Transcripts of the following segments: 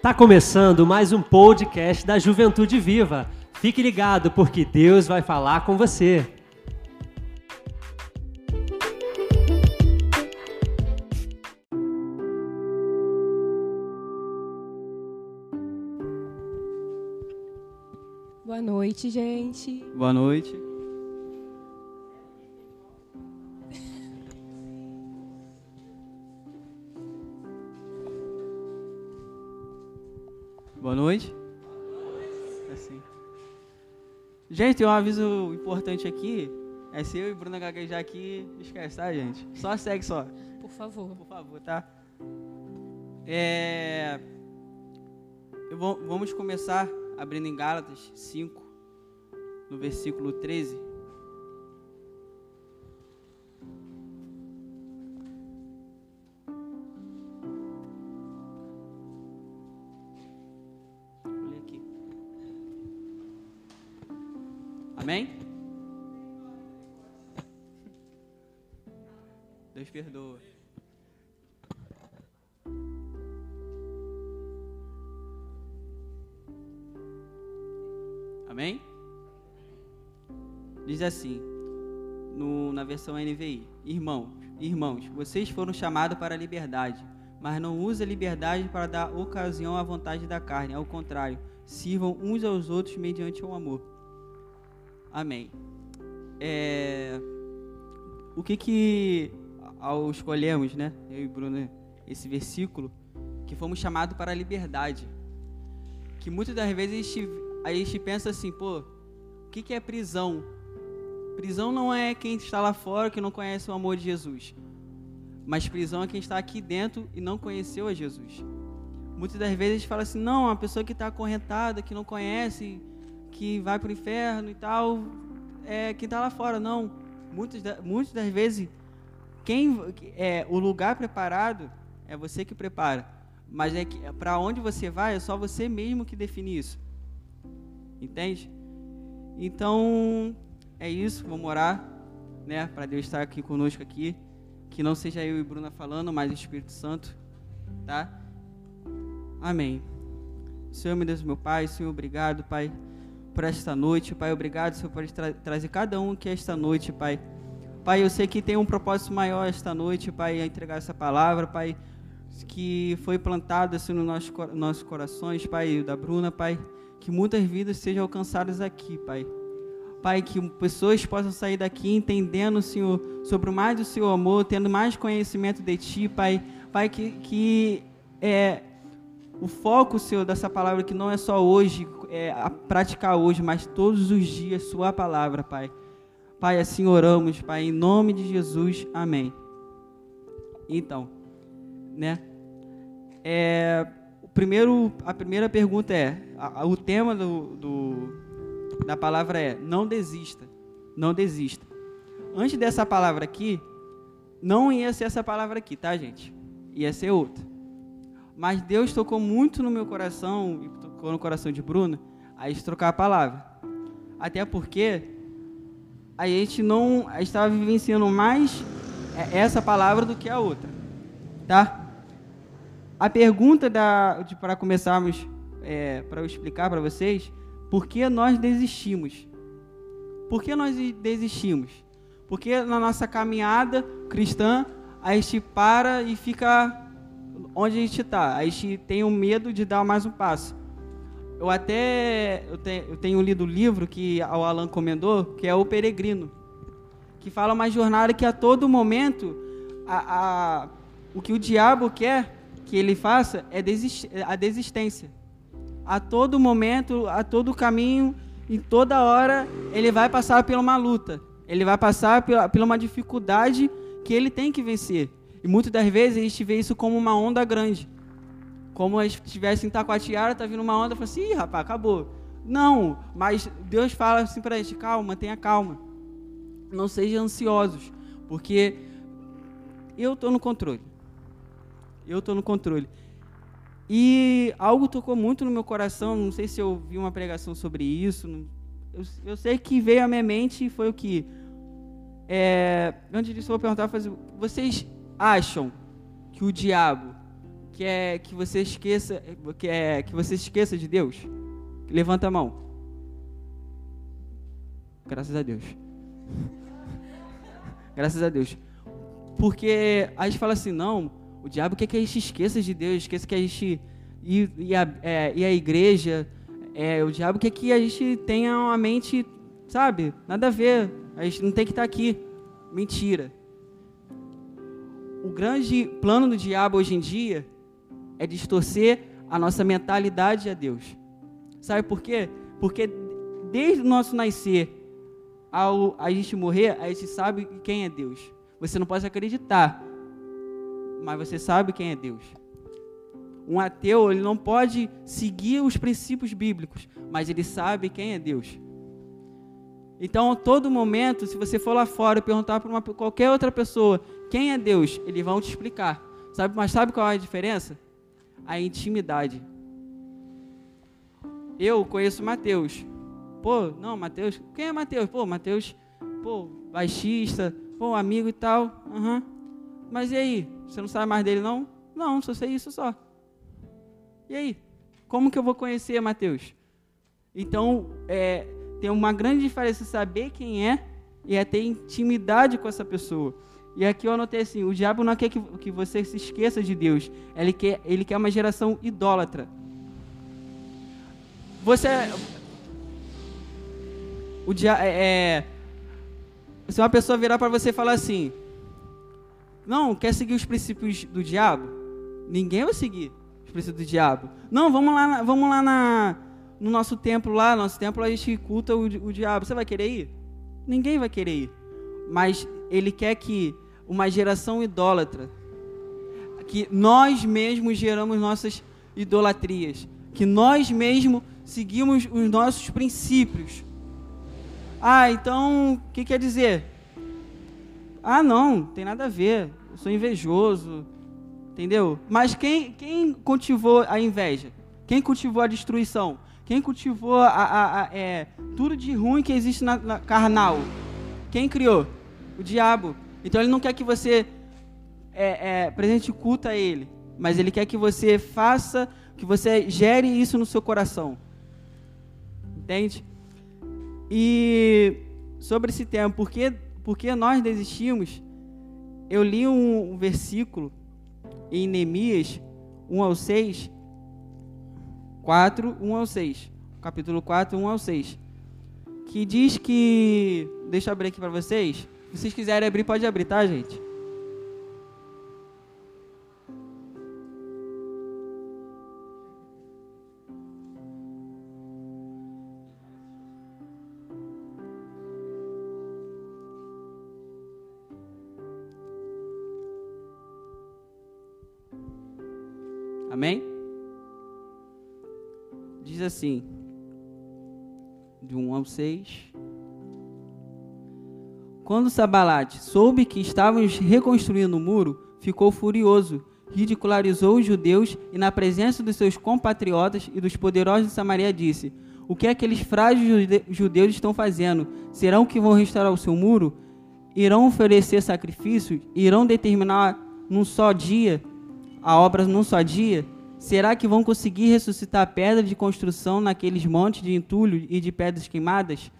Tá começando mais um podcast da Juventude Viva. Fique ligado porque Deus vai falar com você. Boa noite, gente. Boa noite. Boa noite. Assim. Gente, tem um aviso importante aqui. É se eu e Bruna gaguejar aqui, esquece, tá, gente? Só segue só. Por favor. Por favor, tá? É... eu vou- vamos começar abrindo em Gálatas 5, no versículo 13. Perdoa. Amém? Diz assim, no- na versão NVI: Irmãos, irmãos, vocês foram chamados para a liberdade, mas não use a liberdade para dar ocasião à vontade da carne. Ao contrário, sirvam uns aos outros mediante o amor. Amém. É, o que que ao escolhemos, né? Eu e Bruno esse versículo que fomos chamados para a liberdade. Que muitas das vezes a gente, a gente pensa assim, pô, o que, que é prisão? Prisão não é quem está lá fora que não conhece o amor de Jesus. Mas prisão é quem está aqui dentro e não conheceu a Jesus. Muitas das vezes a gente fala assim, não, uma pessoa que está acorrentada, que não conhece, que vai para o inferno e tal, é quem está lá fora. Não. Muitas, muitas das vezes, quem é o lugar preparado é você que prepara. Mas é que para onde você vai é só você mesmo que define isso. Entende? Então, é isso, vamos orar, né, para Deus estar aqui conosco aqui, que não seja eu e Bruna falando, mas o Espírito Santo, tá? Amém. Senhor, meu Deus, meu Pai, Senhor, obrigado, Pai, por esta noite, Pai, obrigado, Senhor, por tra trazer cada um aqui esta noite, Pai. Pai, eu sei que tem um propósito maior esta noite, Pai, a entregar essa palavra, Pai, que foi plantada assim, nos nossos, nossos corações, Pai, da Bruna, Pai, que muitas vidas sejam alcançadas aqui, Pai. Pai, que pessoas possam sair daqui entendendo, Senhor, sobre mais do Seu amor, tendo mais conhecimento de Ti, Pai. Pai, que, que é, o foco, Senhor, dessa palavra, que não é só hoje, é, a praticar hoje, mas todos os dias, Sua palavra, Pai. Pai, assim oramos, Pai, em nome de Jesus, amém. Então, né? É, o primeiro, a primeira pergunta é, a- o tema do, do- da palavra é, não desista, não desista. Antes dessa palavra aqui, não ia ser essa palavra aqui, tá, gente? Ia ser outra. Mas Deus tocou muito no meu coração, e tocou no coração de Bruno, a gente trocar a palavra. Até porque a gente não, estava vivenciando mais é, essa palavra do que a outra, tá? A pergunta da, para começarmos, é, para explicar para vocês, por que nós desistimos? Por que nós desistimos? Porque na nossa caminhada cristã, a gente para e fica onde a gente está. A gente tem o medo de dar mais um passo. Eu até eu, te, eu tenho lido o livro que o Alan comentou, que é O Peregrino, que fala uma jornada que a todo momento a, a, o que o diabo quer que ele faça é desist, a desistência. A todo momento, a todo caminho, em toda hora, ele vai passar por uma luta. Ele vai passar pela uma dificuldade que ele tem que vencer. E muitas das vezes a gente vê isso como uma onda grande. Como se estivesse em Taquatiara, tá vindo uma onda, fala assim, Ih, rapaz, acabou. Não, mas Deus fala assim pra gente, calma, tenha calma. Não sejam ansiosos, porque eu estou no controle. Eu estou no controle. E algo tocou muito no meu coração, não sei se eu vi uma pregação sobre isso, eu, eu sei que veio à minha mente e foi o que. É, antes disso, eu vou perguntar, vocês acham que o diabo quer que você esqueça, quer que você esqueça de Deus? Levanta a mão. Graças a Deus. Graças a Deus. Porque a gente fala assim, não, o diabo quer que a gente esqueça de Deus, esqueça que a gente ir, ir, a, é, ir à igreja. É, o diabo quer que a gente tenha uma mente, sabe, nada a ver. A gente não tem que estar aqui. Mentira. O grande plano do diabo hoje em dia é distorcer a nossa mentalidade a Deus. Sabe por quê? Porque desde o nosso nascer ao a gente morrer, a gente sabe quem é Deus. Você não pode acreditar, mas você sabe quem é Deus. Um ateu, ele não pode seguir os princípios bíblicos, mas ele sabe quem é Deus. Então, a todo momento, se você for lá fora e perguntar para qualquer outra pessoa quem é Deus, eles vão te explicar. Sabe, mas sabe qual é a diferença? A intimidade. Eu conheço Mateus. Pô, não, Mateus. Quem é Mateus? Pô, Mateus, pô, baixista, pô, amigo e tal. Uhum. Mas e aí? Você não sabe mais dele, não? Não, só sei isso só. E aí? Como que eu vou conhecer Mateus? Então, é, tem uma grande diferença saber quem é e é ter intimidade com essa pessoa. E aqui eu anotei assim: o diabo não quer que, que você se esqueça de Deus, ele quer, ele quer uma geração idólatra. Você. O dia, é, é, se uma pessoa virar para você e falar assim: Não, quer seguir os princípios do diabo? Ninguém vai seguir os princípios do diabo. Não, vamos lá, vamos lá na, no nosso templo lá, nosso templo a gente culta o, o diabo. Você vai querer ir? Ninguém vai querer ir. Mas ele quer que uma geração idólatra, que nós mesmos geramos nossas idolatrias, que nós mesmos seguimos os nossos princípios. Ah, então, o que quer dizer? Ah, não, tem nada a ver. Eu sou invejoso, entendeu? Mas quem, quem cultivou a inveja? Quem cultivou a destruição? Quem cultivou a, a, a é, tudo de ruim que existe na, na carnal? Quem criou? O diabo. Então ele não quer que você é, é, presente culto a ele, mas ele quer que você faça, que você gere isso no seu coração. Entende? E sobre esse tema, por que, por que nós desistimos? Eu li um, um versículo em Neemias 1 ao 6, 4, 1 ao 6. Capítulo 4, 1 ao 6. Que diz que. Deixa eu abrir aqui para vocês. Se vocês quiserem abrir, pode abrir, tá, gente? Amém? Diz assim, de 1 ao 6. Quando Sabalate soube que estávamos reconstruindo o muro, ficou furioso, ridicularizou os judeus e, na presença dos seus compatriotas e dos poderosos de Samaria, disse: O que aqueles frágeis judeus estão fazendo? Serão que vão restaurar o seu muro? Irão oferecer sacrifícios? Irão determinar num só dia a obra num só dia? Será que vão conseguir ressuscitar a pedra de construção naqueles montes de entulho e de pedras queimadas?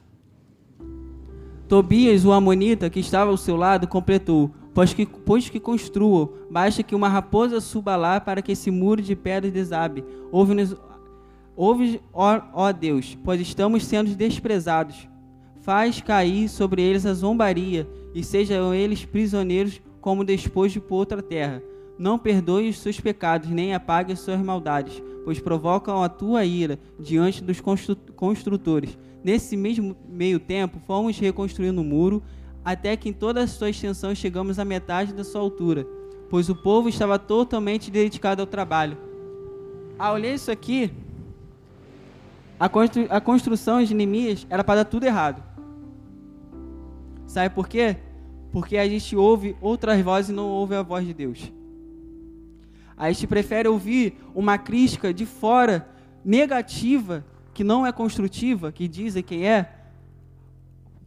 Tobias, o amonita, que estava ao seu lado, completou: Pois que, pois que construam, basta que uma raposa suba lá para que esse muro de pedras desabe. Ouve-nos, ouve, ó, ó Deus, pois estamos sendo desprezados. Faz cair sobre eles a zombaria, e sejam eles prisioneiros como despojo por outra terra. Não perdoe os seus pecados, nem apague as suas maldades, pois provocam a tua ira diante dos construtores Nesse mesmo meio tempo, fomos reconstruindo o muro, até que em toda a sua extensão chegamos à metade da sua altura, pois o povo estava totalmente dedicado ao trabalho. Ao ler isso aqui, a, constru a construção de Neemias era para dar tudo errado. Sabe por quê? Porque a gente ouve outras vozes e não ouve a voz de Deus. A gente prefere ouvir uma crítica de fora negativa que não é construtiva, que dizem quem é,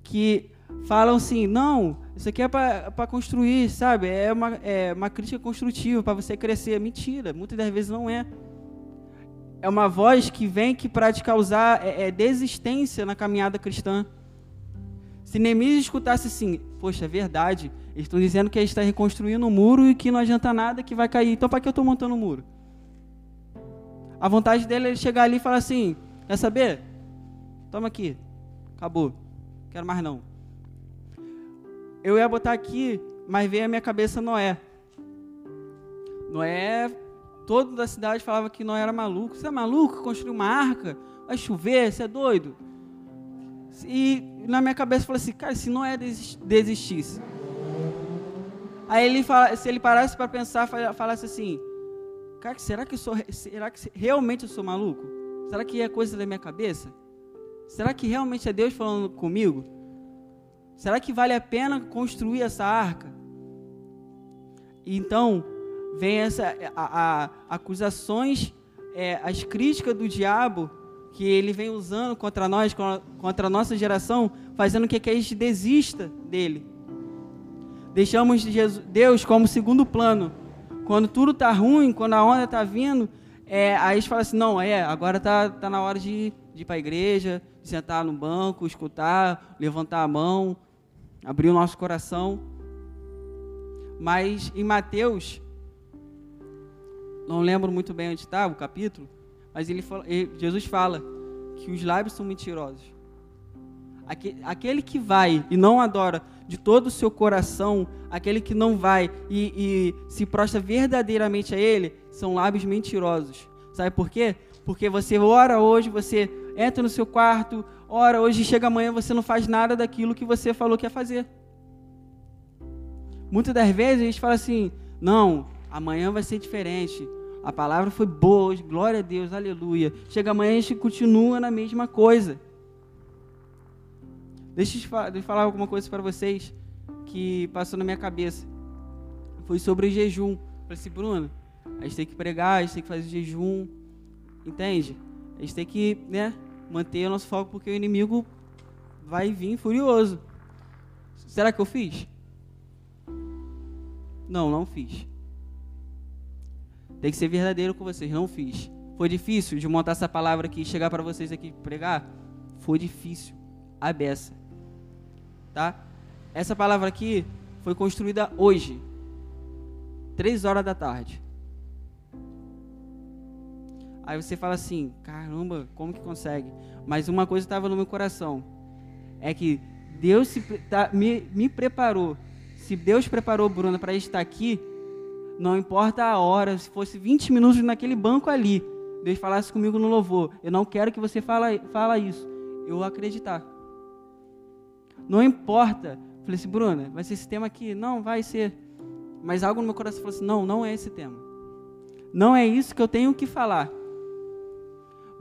que falam assim: não, isso aqui é para construir, sabe? É uma, é uma crítica construtiva para você crescer. Mentira, muitas das vezes não é. É uma voz que vem que para te causar é, é desistência na caminhada cristã. Se Neemias escutasse assim, poxa, é verdade, eles estão dizendo que a gente está reconstruindo um muro e que não adianta nada, que vai cair. Então, para que eu estou montando o um muro? A vontade dele é chegar ali e falar assim: quer saber? Toma aqui, acabou, quero mais não. Eu ia botar aqui, mas veio a minha cabeça Noé. Noé, todo da cidade falava que Noé era maluco. Você é maluco? Construir uma arca? Vai chover? Você é doido? E na minha cabeça falou assim, cara, se não é desistisse. Aí ele fala, se ele parasse para pensar, falasse assim, cara, será que eu sou, será que realmente eu sou maluco? Será que é coisa da minha cabeça? Será que realmente é Deus falando comigo? Será que vale a pena construir essa arca? Então, vem essa a, a, acusações, é, as críticas do diabo que ele vem usando contra nós, contra a nossa geração, fazendo com que a gente desista dele. Deixamos Deus como segundo plano. Quando tudo está ruim, quando a onda está vindo, é, aí a gente fala assim, não, é, agora está tá na hora de, de ir para a igreja, sentar no banco, escutar, levantar a mão, abrir o nosso coração. Mas em Mateus, não lembro muito bem onde está o capítulo, mas ele, ele, Jesus fala que os lábios são mentirosos. Aquele que vai e não adora de todo o seu coração, aquele que não vai e, e se prostra verdadeiramente a Ele, são lábios mentirosos. Sabe por quê? Porque você ora hoje, você entra no seu quarto, ora hoje, chega amanhã, você não faz nada daquilo que você falou que ia fazer. Muitas das vezes a gente fala assim: não, amanhã vai ser diferente. A palavra foi boa, glória a Deus, aleluia. Chega amanhã a gente continua na mesma coisa. Deixa eu falar alguma coisa para vocês que passou na minha cabeça. Foi sobre o jejum. falei assim, Bruno, a gente tem que pregar, a gente tem que fazer jejum. Entende? A gente tem que né, manter o nosso foco porque o inimigo vai vir furioso. Será que eu fiz? Não, não fiz. Tem que ser verdadeiro com vocês. Não fiz. Foi difícil de montar essa palavra aqui chegar para vocês aqui pregar? Foi difícil. A beça. Tá? Essa palavra aqui foi construída hoje. Três horas da tarde. Aí você fala assim, caramba, como que consegue? Mas uma coisa estava no meu coração. É que Deus se, tá, me, me preparou. Se Deus preparou Bruna para estar aqui, não importa a hora, se fosse 20 minutos naquele banco ali, Deus falasse comigo no louvor, eu não quero que você fala, fala isso. Eu vou acreditar. Não importa. Falei assim, Bruna, vai ser esse tema aqui? Não, vai ser. Mas algo no meu coração falou assim: não, não é esse tema. Não é isso que eu tenho que falar.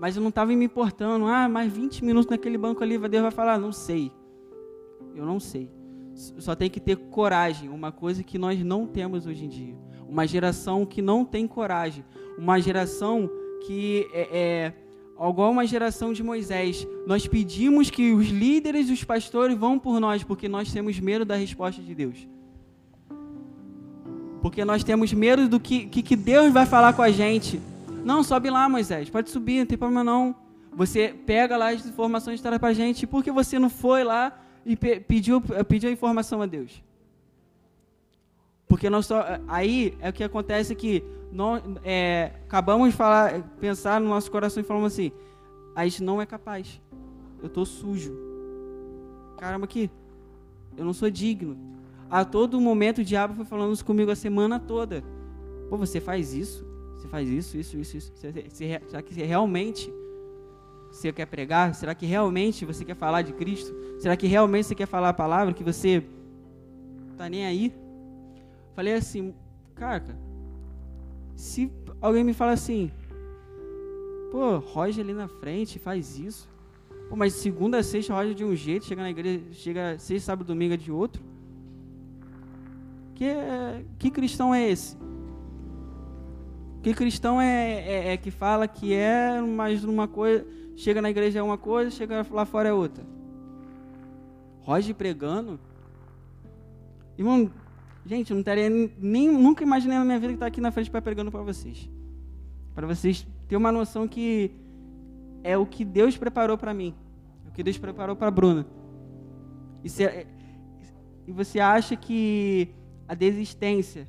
Mas eu não estava me importando. Ah, mais 20 minutos naquele banco ali, Deus vai falar. Não sei. Eu não sei. Só tem que ter coragem, uma coisa que nós não temos hoje em dia uma geração que não tem coragem, uma geração que é, é igual uma geração de Moisés. Nós pedimos que os líderes e os pastores vão por nós, porque nós temos medo da resposta de Deus. Porque nós temos medo do que, que, que Deus vai falar com a gente. Não, sobe lá, Moisés, pode subir, não tem problema não. Você pega lá as informações e traz para a gente. Por que você não foi lá e pediu, pediu a informação a Deus? Porque nós só, aí é o que acontece que nós, é, acabamos de falar, pensar no nosso coração e falamos assim: a gente não é capaz. Eu estou sujo. Caramba, aqui. Eu não sou digno. A todo momento o diabo foi falando isso comigo a semana toda. Pô, você faz isso? Você faz isso, isso, isso, isso. será que realmente você quer pregar? Será que realmente você quer falar de Cristo? Será que realmente você quer falar a palavra que você tá nem aí? Falei assim, cara, se alguém me fala assim, pô, Roger ali na frente faz isso. Pô, mas segunda sexta Roger de um jeito, chega na igreja, chega sexta, sábado, domingo é de outro. Que, que cristão é esse? Que cristão é, é, é, que fala que é, mas uma coisa, chega na igreja é uma coisa, chega lá fora é outra. Roger pregando. Irmão, gente, eu não estaria nem nunca imaginei na minha vida que estar aqui na frente para pregando para vocês. Para vocês terem uma noção que é o que Deus preparou para mim, é o que Deus preparou para Bruna. E, se, é, e você acha que a desistência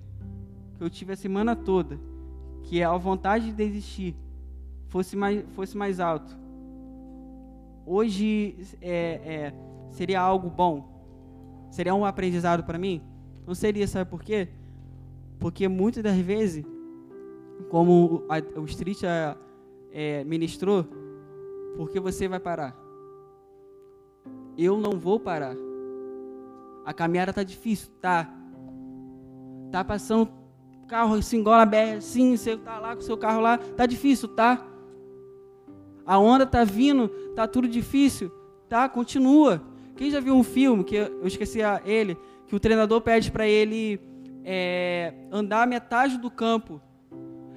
que eu tive a semana toda, que a vontade de desistir, fosse mais, fosse mais alto, hoje é, é, seria algo bom? Seria um aprendizado para mim? Não seria, sabe por quê? Porque muitas das vezes, como a, o Street a, é, ministrou, porque você vai parar? Eu não vou parar. A caminhada tá difícil, tá? Tá passando carro assim, igual a BR, assim, você tá lá com o seu carro lá, tá difícil, tá? A onda tá vindo, tá tudo difícil, tá? Continua. Quem já viu um filme que eu esqueci ele, que o treinador pede para ele é, andar metade do campo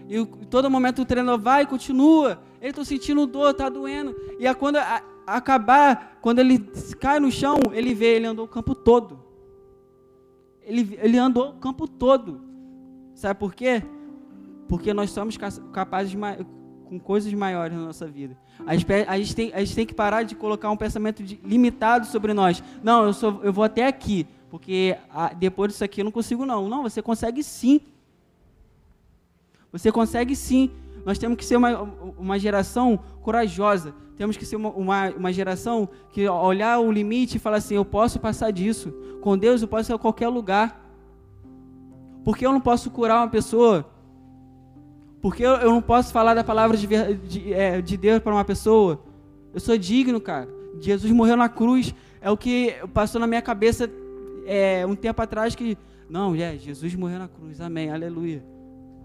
e em todo momento o treinador vai e continua. Ele está sentindo dor, está doendo. E a, quando a, a acabar, quando ele cai no chão, ele vê, ele andou o campo todo. Ele, ele andou o campo todo. Sabe por quê? Porque nós somos capazes de, com coisas maiores na nossa vida. A gente, a gente, tem, a gente tem que parar de colocar um pensamento de, limitado sobre nós. Não, eu, sou, eu vou até aqui, porque a, depois disso aqui eu não consigo não. Não, você consegue sim. Você consegue sim. Nós temos que ser uma, uma geração corajosa. Temos que ser uma, uma, uma geração que olhar o limite e falar assim: eu posso passar disso. Com Deus eu posso ir a qualquer lugar. Porque eu não posso curar uma pessoa? Porque eu, eu não posso falar da palavra de, de, é, de Deus para uma pessoa? Eu sou digno, cara. Jesus morreu na cruz. É o que passou na minha cabeça é, um tempo atrás que. Não, é, Jesus morreu na cruz. Amém. Aleluia.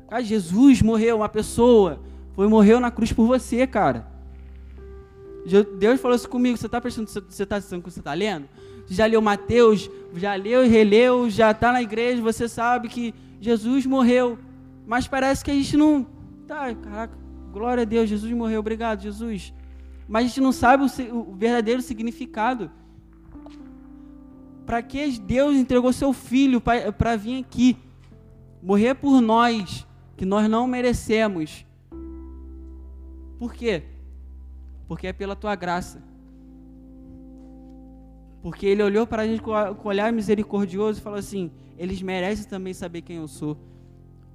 Cara, Jesus morreu, uma pessoa, foi morreu na cruz por você, cara. Deus falou isso comigo, você está prestando, você está assistindo que você está lendo? Já leu Mateus, já leu e releu, já está na igreja, você sabe que Jesus morreu. Mas parece que a gente não. Tá, caraca, glória a Deus, Jesus morreu, obrigado, Jesus. Mas a gente não sabe o, o verdadeiro significado. Para que Deus entregou seu filho para vir aqui, morrer por nós, que nós não merecemos. Por quê? Porque é pela tua graça. Porque ele olhou para a gente com olhar misericordioso e falou assim: eles merecem também saber quem eu sou.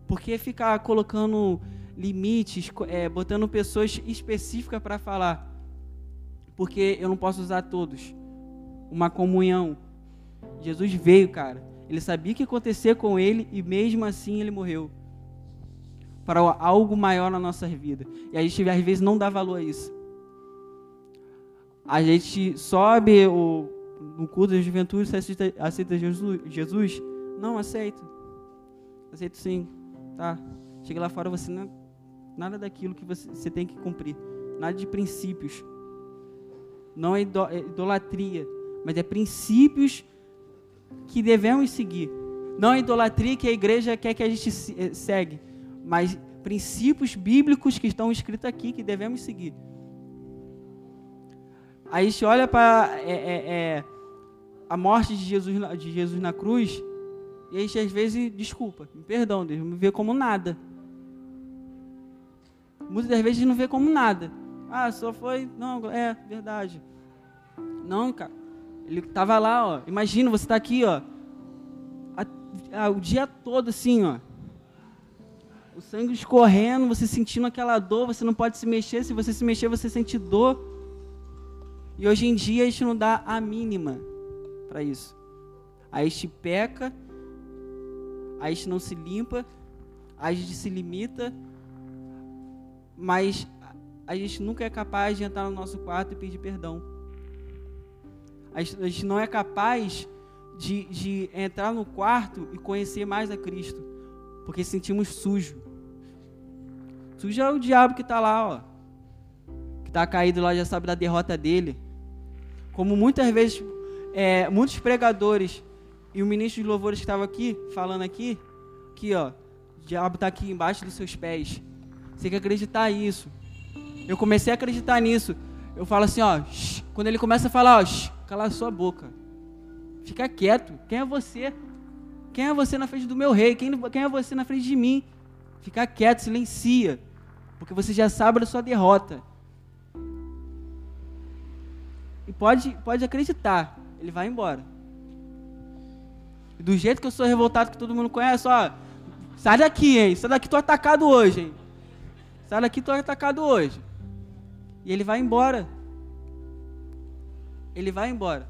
Porque ficar colocando limites, é, botando pessoas específicas para falar? Porque eu não posso usar todos. Uma comunhão. Jesus veio, cara. Ele sabia o que acontecer com ele e mesmo assim ele morreu para algo maior na nossa vida. E a gente às vezes não dá valor a isso. A gente sobe o, no culto da juventude, você aceita, aceita Jesus, Jesus? Não, aceito. Aceito sim. Tá. Chega lá fora, você não nada daquilo que você, você tem que cumprir. Nada de princípios. Não é, é idolatria, mas é princípios que devemos seguir. Não é idolatria que a igreja quer que a gente eh, segue mas princípios bíblicos que estão escritos aqui que devemos seguir. Aí a gente olha para é, é, é, a morte de Jesus, de Jesus na cruz e a gente às vezes, desculpa, me perdão, Deus, me vê como nada. Muitas das vezes não vê como nada. Ah, só foi. Não, é verdade. Não, cara. Ele estava lá, ó. Imagina, você está aqui, ó. A, a, o dia todo assim, ó o sangue escorrendo, você sentindo aquela dor, você não pode se mexer, se você se mexer, você sente dor. E hoje em dia a gente não dá a mínima para isso. A gente peca, a gente não se limpa, a gente se limita, mas a gente nunca é capaz de entrar no nosso quarto e pedir perdão. A gente, a gente não é capaz de, de entrar no quarto e conhecer mais a Cristo, porque sentimos sujo. Sujo é o diabo que está lá, ó. Que está caído lá, já sabe da derrota dele. Como muitas vezes, é, muitos pregadores e o ministro de louvores que estava aqui, falando aqui, aqui, ó. O diabo está aqui embaixo dos seus pés. Você tem que acreditar nisso. Eu comecei a acreditar nisso. Eu falo assim, ó. Shh, quando ele começa a falar, ó, shh, cala a sua boca. Fica quieto. Quem é você? Quem é você na frente do meu rei? Quem, quem é você na frente de mim? Fica quieto, silencia. Porque você já sabe da sua derrota. E pode, pode acreditar, ele vai embora. Do jeito que eu sou revoltado, que todo mundo conhece, ó. Sai daqui, hein? Sai daqui, tô atacado hoje, hein? Sai daqui, tô atacado hoje. E ele vai embora. Ele vai embora.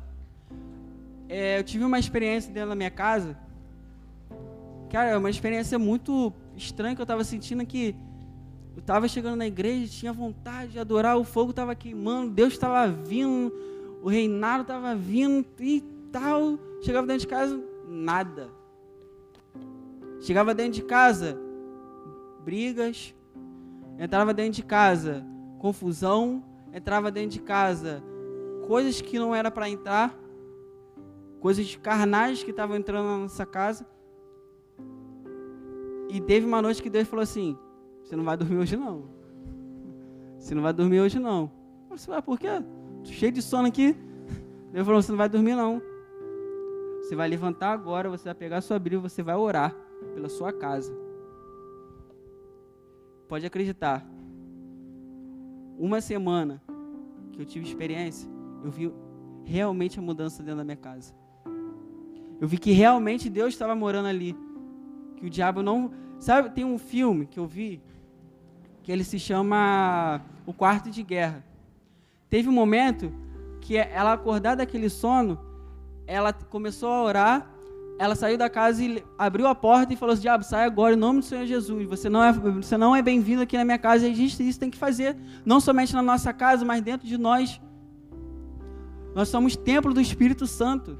É, eu tive uma experiência dentro da minha casa. Cara, é uma experiência muito estranha que eu estava sentindo que eu estava chegando na igreja, tinha vontade de adorar, o fogo estava queimando, Deus estava vindo, o reinado estava vindo e tal. Chegava dentro de casa, nada. Chegava dentro de casa, brigas. Entrava dentro de casa, confusão. Entrava dentro de casa, coisas que não era para entrar. Coisas carnais que estavam entrando na nossa casa. E teve uma noite que Deus falou assim: Você não vai dormir hoje não. Você não vai dormir hoje não. Você vai por quê? Cheio de sono aqui. Deus falou: Você não vai dormir não. Você vai levantar agora, você vai pegar a sua Bíblia, você vai orar pela sua casa. Pode acreditar. Uma semana que eu tive experiência, eu vi realmente a mudança dentro da minha casa. Eu vi que realmente Deus estava morando ali. Que o diabo não. Sabe, tem um filme que eu vi que ele se chama O Quarto de Guerra. Teve um momento que ela acordar daquele sono, ela começou a orar, ela saiu da casa e abriu a porta e falou assim, diabo, sai agora em nome do Senhor Jesus, você não é, você não é bem-vindo aqui na minha casa, existe isso, tem que fazer, não somente na nossa casa, mas dentro de nós. Nós somos templo do Espírito Santo,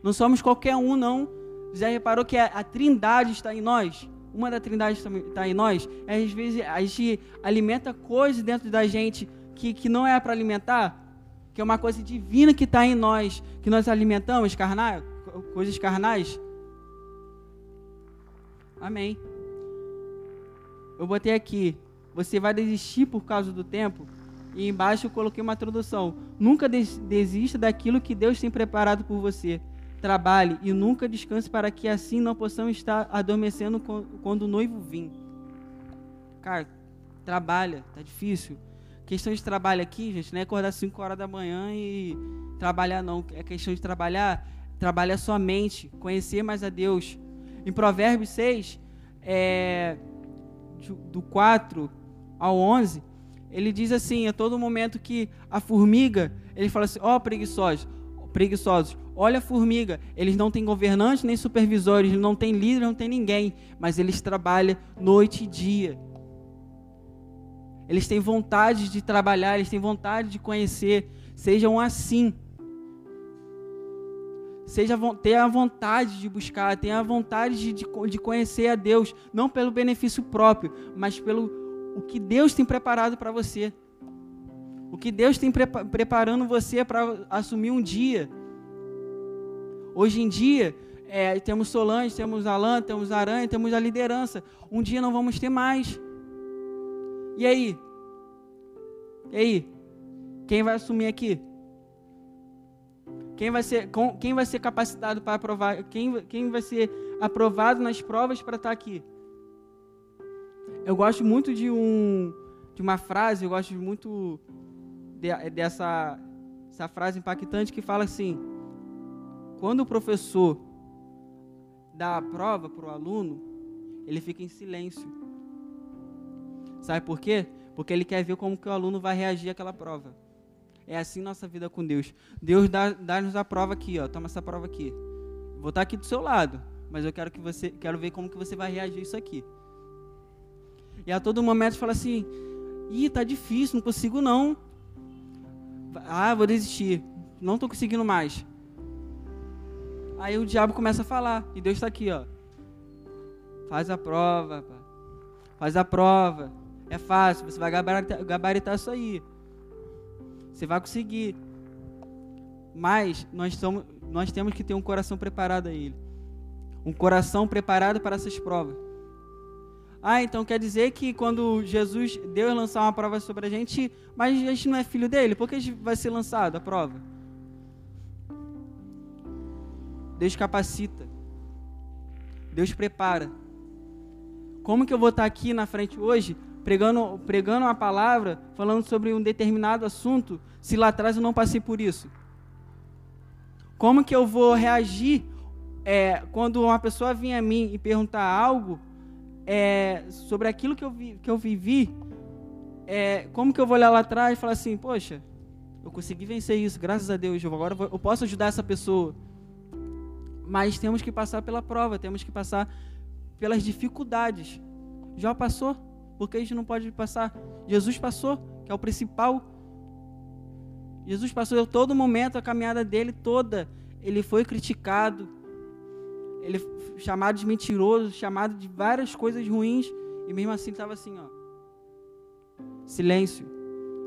não somos qualquer um, não. Já reparou que a, trindade está em nós? Uma da trindade está em nós? É, às vezes a gente alimenta coisas dentro da gente que, que não é para alimentar, que é uma coisa divina que está em nós, que nós alimentamos, carnais, coisas carnais. Amém. Eu botei aqui, você vai desistir por causa do tempo? E embaixo eu coloquei uma tradução. Nunca desista daquilo que Deus tem preparado por você. Trabalhe e nunca descanse para que assim não possamos estar adormecendo quando o noivo vir. Cara, trabalha, tá difícil questão de trabalho aqui, gente, não é acordar 5 horas da manhã e trabalhar, não. É questão de trabalhar, trabalhar sua mente, conhecer mais a Deus. Em Provérbios 6, é, do 4 ao 11, ele diz assim, a todo momento que a formiga, ele fala assim, ó oh, preguiçosos, preguiçosos, olha a formiga, eles não têm governantes nem supervisores, não têm líder, não tem ninguém, mas eles trabalham noite e dia eles têm vontade de trabalhar, eles têm vontade de conhecer. Sejam assim. Seja, tenha a vontade de buscar, tenha a vontade de, de, conhecer a Deus, não pelo benefício próprio, mas pelo o que Deus tem preparado para você. O que Deus tem prepa preparando você para assumir um dia. Hoje em dia, é, temos Solange, temos Alan, temos Aranha, temos a liderança. Um dia não vamos ter mais. E aí? E aí? Quem vai assumir aqui? Quem vai ser, quem vai ser capacitado para aprovar? Quem, quem vai ser aprovado nas provas para estar aqui? Eu gosto muito de um de uma frase, eu gosto muito de, dessa essa frase impactante que fala assim: quando o professor dá a prova para o aluno, ele fica em silêncio. Sabe por quê? Porque ele quer ver como que o aluno vai reagir àquela prova. É assim nossa vida com Deus. Deus dá-nos dá a prova aqui, ó. Toma essa prova aqui. Vou estar aqui do seu lado, mas eu quero que você, quero ver como que você vai reagir a isso aqui. E a todo momento fala assim: "Ih, tá difícil, não consigo não. Ah, vou desistir. Não estou conseguindo mais." Aí o diabo começa a falar, e Deus está aqui, ó. Faz a prova, faz a prova. É fácil, você vai gabaritar, gabaritar isso aí. Você vai conseguir. Mas nós, somos, nós temos que ter um coração preparado a Ele. Um coração preparado para essas provas. Ah, então quer dizer que quando Jesus, Deus lançar uma prova sobre a gente, mas a gente não é filho dele, por que vai ser lançado a prova? Deus capacita. Deus prepara. Como que eu vou estar aqui na frente hoje, pregando, pregando uma palavra, falando sobre um determinado assunto, se lá atrás eu não passei por isso? Como que eu vou reagir é, quando uma pessoa vir a mim e perguntar algo é, sobre aquilo que eu, vi, que eu vivi? É, como que eu vou olhar lá atrás e falar assim, poxa, eu consegui vencer isso, graças a Deus, agora eu posso ajudar essa pessoa. Mas temos que passar pela prova, temos que passar pelas dificuldades. Já passou, porque a gente não pode passar. Jesus passou, que é o principal. Jesus passou todo momento, a caminhada dele toda. Ele foi criticado, ele chamado de mentiroso, chamado de várias coisas ruins, e mesmo assim estava assim, ó. Silêncio.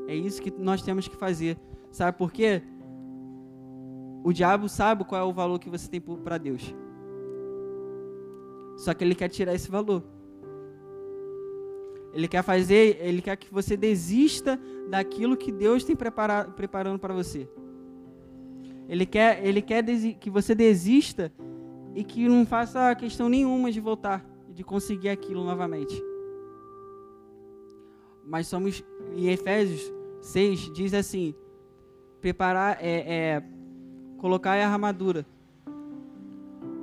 É isso que nós temos que fazer. Sabe por quê? O diabo sabe qual é o valor que você tem para Deus. Só que ele quer tirar esse valor. Ele quer fazer, ele quer que você desista daquilo que Deus tem preparado, preparando para você. Ele quer, ele quer que você desista e que não faça questão nenhuma de voltar de conseguir aquilo novamente. Mas somos em Efésios 6 diz assim: preparar é, é colocar a armadura,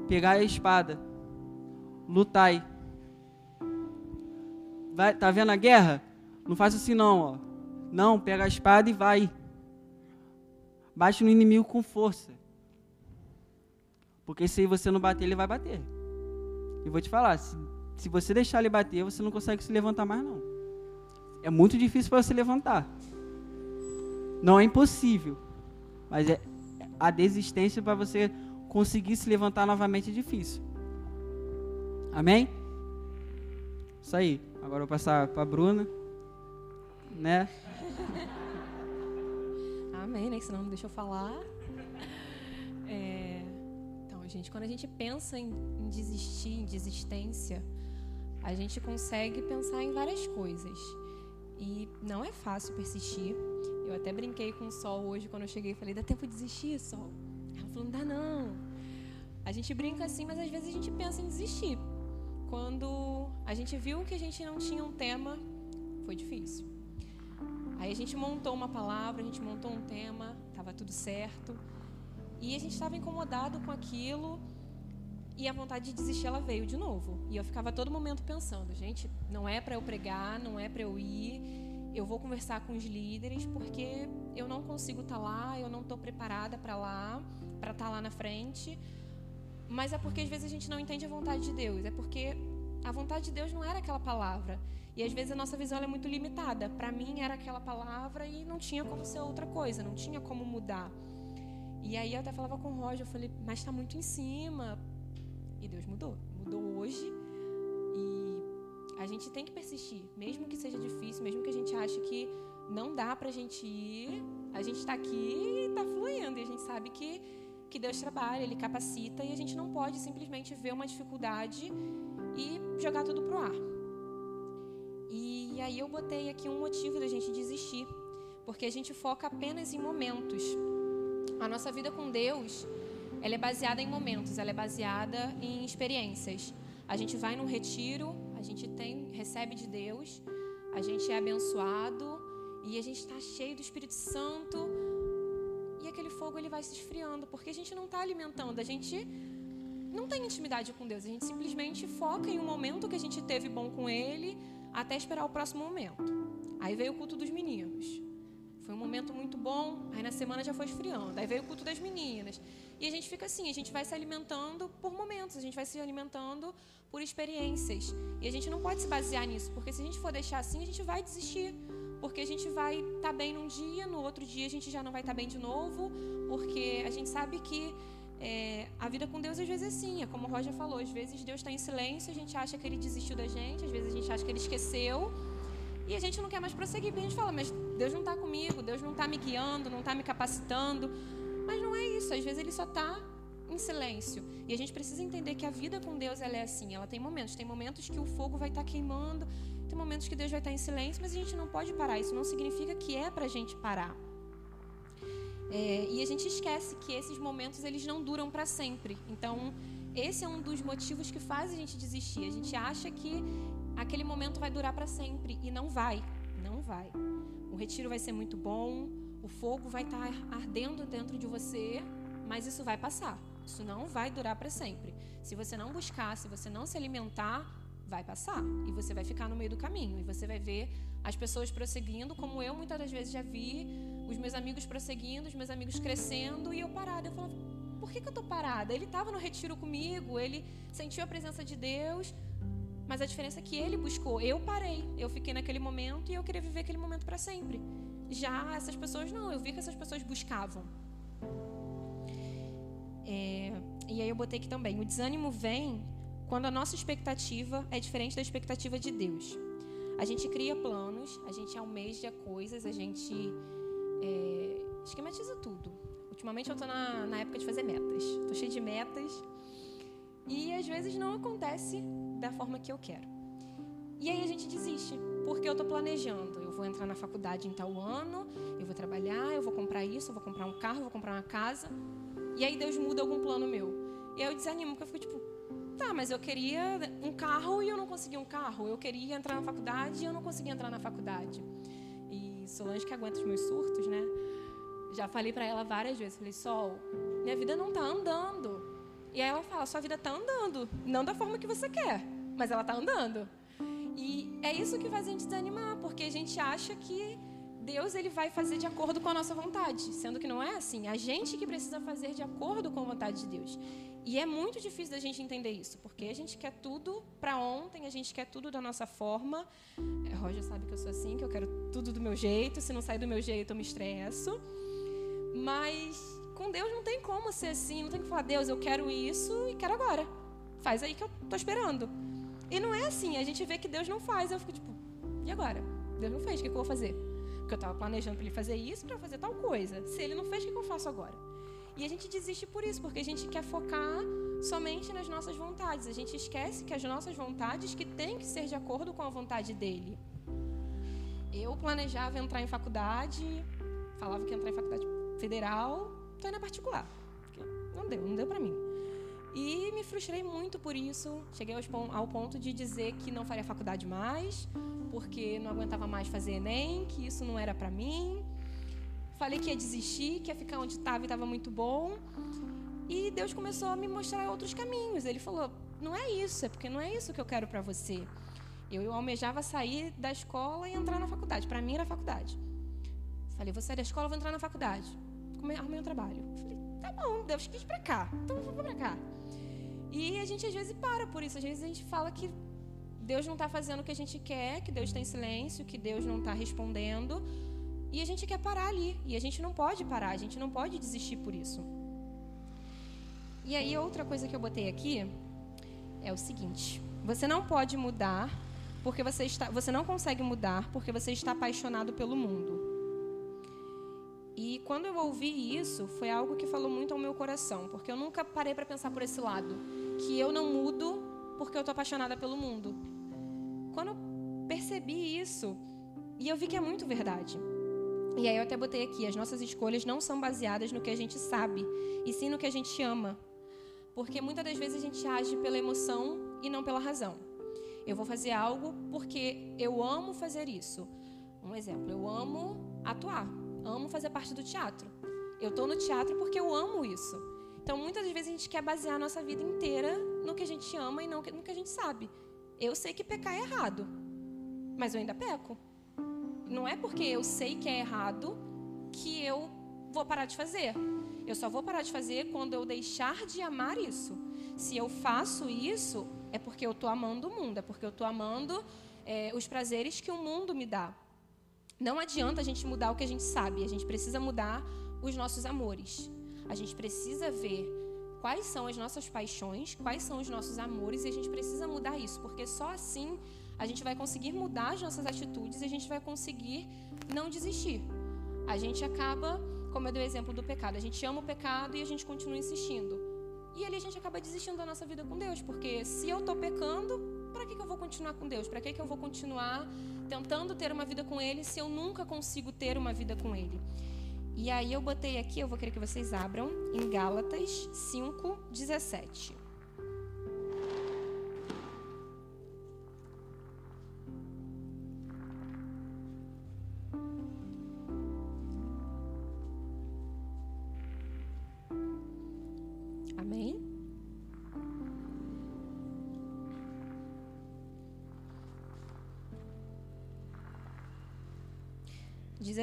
pegar a espada, lutai. Vai, tá vendo a guerra? Não faça assim não, ó. Não, pega a espada e vai. Bate no inimigo com força. Porque se você não bater, ele vai bater. E vou te falar, se, se você deixar ele bater, você não consegue se levantar mais não. É muito difícil para você levantar. Não é impossível, mas é, a desistência para você conseguir se levantar novamente é difícil. Amém? Isso aí. Agora vou passar para a Bruna, né? Amém, né? Senão não deixa eu falar. É... Então, gente, quando a gente pensa em, em desistir, em desistência, a gente consegue pensar em várias coisas. E não é fácil persistir. Eu até brinquei com o Sol hoje quando eu cheguei e falei: dá tempo de desistir, Sol? Ela falou: não dá não. A gente brinca assim, mas às vezes a gente pensa em desistir. Quando a gente viu que a gente não tinha um tema, foi difícil. Aí a gente montou uma palavra, a gente montou um tema, estava tudo certo. E a gente estava incomodado com aquilo e a vontade de desistir ela veio de novo. E eu ficava todo momento pensando, gente, não é para eu pregar, não é para eu ir. Eu vou conversar com os líderes porque eu não consigo estar tá lá, eu não estou preparada para lá, para estar tá lá na frente. Mas é porque às vezes a gente não entende a vontade de Deus. É porque a vontade de Deus não era aquela palavra. E às vezes a nossa visão é muito limitada. Para mim era aquela palavra e não tinha como ser outra coisa, não tinha como mudar. E aí eu até falava com o Roger, eu falei, mas está muito em cima, e Deus mudou. Mudou hoje. E a gente tem que persistir. Mesmo que seja difícil, mesmo que a gente ache que não dá pra gente ir, a gente está aqui e está fluindo. E a gente sabe que, que Deus trabalha, Ele capacita. E a gente não pode simplesmente ver uma dificuldade e jogar tudo pro ar. E aí eu botei aqui um motivo da gente desistir. Porque a gente foca apenas em momentos. A nossa vida com Deus ela é baseada em momentos, ela é baseada em experiências. A gente vai num retiro, a gente tem, recebe de Deus, a gente é abençoado e a gente está cheio do Espírito Santo aquele fogo ele vai se esfriando porque a gente não está alimentando, a gente não tem intimidade com Deus, a gente simplesmente foca em um momento que a gente teve bom com Ele até esperar o próximo momento. Aí veio o culto dos meninos. Foi um momento muito bom, aí na semana já foi esfriando. Aí veio o culto das meninas. E a gente fica assim, a gente vai se alimentando por momentos, a gente vai se alimentando por experiências. E a gente não pode se basear nisso, porque se a gente for deixar assim, a gente vai desistir. Porque a gente vai estar tá bem num dia, no outro dia a gente já não vai estar tá bem de novo, porque a gente sabe que é, a vida com Deus às vezes é assim, é como o Roger falou, às vezes Deus está em silêncio, a gente acha que ele desistiu da gente, às vezes a gente acha que ele esqueceu, e a gente não quer mais prosseguir, porque a gente fala, mas Deus não está comigo, Deus não está me guiando, não está me capacitando, mas não é isso, às vezes ele só está em silêncio. E a gente precisa entender que a vida com Deus ela é assim, ela tem momentos, tem momentos que o fogo vai estar tá queimando, tem momentos que Deus vai estar em silêncio, mas a gente não pode parar. Isso não significa que é para a gente parar. É, e a gente esquece que esses momentos eles não duram para sempre. Então, esse é um dos motivos que faz a gente desistir. A gente acha que aquele momento vai durar para sempre e não vai, não vai. O retiro vai ser muito bom, o fogo vai estar ardendo dentro de você, mas isso vai passar. Isso não vai durar para sempre. Se você não buscar, se você não se alimentar, vai passar e você vai ficar no meio do caminho e você vai ver as pessoas prosseguindo, como eu muitas das vezes já vi, os meus amigos prosseguindo, os meus amigos crescendo e eu parada. Eu falava, por que, que eu estou parada? Ele estava no retiro comigo, ele sentiu a presença de Deus, mas a diferença é que ele buscou. Eu parei, eu fiquei naquele momento e eu queria viver aquele momento para sempre. Já essas pessoas não, eu vi que essas pessoas buscavam. É, e aí eu botei aqui também: o desânimo vem quando a nossa expectativa é diferente da expectativa de Deus. A gente cria planos, a gente almeja coisas, a gente é, esquematiza tudo. Ultimamente eu estou na, na época de fazer metas. Estou cheia de metas. E às vezes não acontece da forma que eu quero. E aí a gente desiste, porque eu estou planejando. Eu vou entrar na faculdade em tal ano, eu vou trabalhar, eu vou comprar isso, eu vou comprar um carro, eu vou comprar uma casa. E aí Deus muda algum plano meu. E aí eu desanimo, porque eu fico tipo, tá, mas eu queria um carro e eu não consegui um carro. Eu queria entrar na faculdade e eu não consegui entrar na faculdade. E Solange que aguenta os meus surtos, né? Já falei para ela várias vezes, falei, Sol, minha vida não tá andando. E aí ela fala, sua vida tá andando, não da forma que você quer, mas ela tá andando. E é isso que faz a gente desanimar, porque a gente acha que Deus ele vai fazer de acordo com a nossa vontade, sendo que não é assim. A gente que precisa fazer de acordo com a vontade de Deus. E é muito difícil da gente entender isso, porque a gente quer tudo para ontem, a gente quer tudo da nossa forma. É, Roger sabe que eu sou assim, que eu quero tudo do meu jeito. Se não sair do meu jeito, eu me estresso. Mas com Deus não tem como ser assim. Não tem que falar, Deus, eu quero isso e quero agora. Faz aí que eu tô esperando. E não é assim. A gente vê que Deus não faz. Eu fico tipo, e agora? Deus não fez, o que eu vou fazer? Porque eu estava planejando para ele fazer isso, para fazer tal coisa. Se ele não fez, o que eu faço agora? E a gente desiste por isso, porque a gente quer focar somente nas nossas vontades. A gente esquece que as nossas vontades que têm que ser de acordo com a vontade dele. Eu planejava entrar em faculdade, falava que ia entrar em faculdade federal, estou indo particular. Não deu, não deu para mim. E me frustrei muito por isso. Cheguei ao ponto de dizer que não faria faculdade mais, porque não aguentava mais fazer Enem, que isso não era para mim. Falei que ia desistir, que ia ficar onde estava e estava muito bom. E Deus começou a me mostrar outros caminhos. Ele falou: não é isso, é porque não é isso que eu quero para você. Eu, eu almejava sair da escola e entrar na faculdade. Para mim era faculdade. Falei: vou sair da escola, vou entrar na faculdade. Arrumei um trabalho. Falei: tá bom, Deus quis para cá, então vou para cá. E a gente às vezes para por isso. Às vezes a gente fala que Deus não está fazendo o que a gente quer, que Deus está em silêncio, que Deus não está respondendo. E a gente quer parar ali. E a gente não pode parar, a gente não pode desistir por isso. E aí, outra coisa que eu botei aqui é o seguinte: você não pode mudar porque você está, você não consegue mudar porque você está apaixonado pelo mundo. Quando eu ouvi isso, foi algo que falou muito ao meu coração, porque eu nunca parei para pensar por esse lado, que eu não mudo porque eu estou apaixonada pelo mundo. Quando eu percebi isso, e eu vi que é muito verdade. E aí eu até botei aqui, as nossas escolhas não são baseadas no que a gente sabe, e sim no que a gente ama. Porque muitas das vezes a gente age pela emoção e não pela razão. Eu vou fazer algo porque eu amo fazer isso. Um exemplo, eu amo atuar amo fazer parte do teatro. Eu estou no teatro porque eu amo isso. Então, muitas vezes a gente quer basear a nossa vida inteira no que a gente ama e não no que a gente sabe. Eu sei que pecar é errado, mas eu ainda peco. Não é porque eu sei que é errado que eu vou parar de fazer. Eu só vou parar de fazer quando eu deixar de amar isso. Se eu faço isso, é porque eu estou amando o mundo, é porque eu estou amando é, os prazeres que o mundo me dá. Não adianta a gente mudar o que a gente sabe, a gente precisa mudar os nossos amores. A gente precisa ver quais são as nossas paixões, quais são os nossos amores e a gente precisa mudar isso, porque só assim a gente vai conseguir mudar as nossas atitudes e a gente vai conseguir não desistir. A gente acaba, como eu dei o exemplo do pecado, a gente ama o pecado e a gente continua insistindo. E ali a gente acaba desistindo da nossa vida com Deus, porque se eu estou pecando, para que, que eu vou continuar com Deus? Para que, que eu vou continuar tentando ter uma vida com Ele se eu nunca consigo ter uma vida com Ele? E aí eu botei aqui, eu vou querer que vocês abram em Gálatas 5, 17.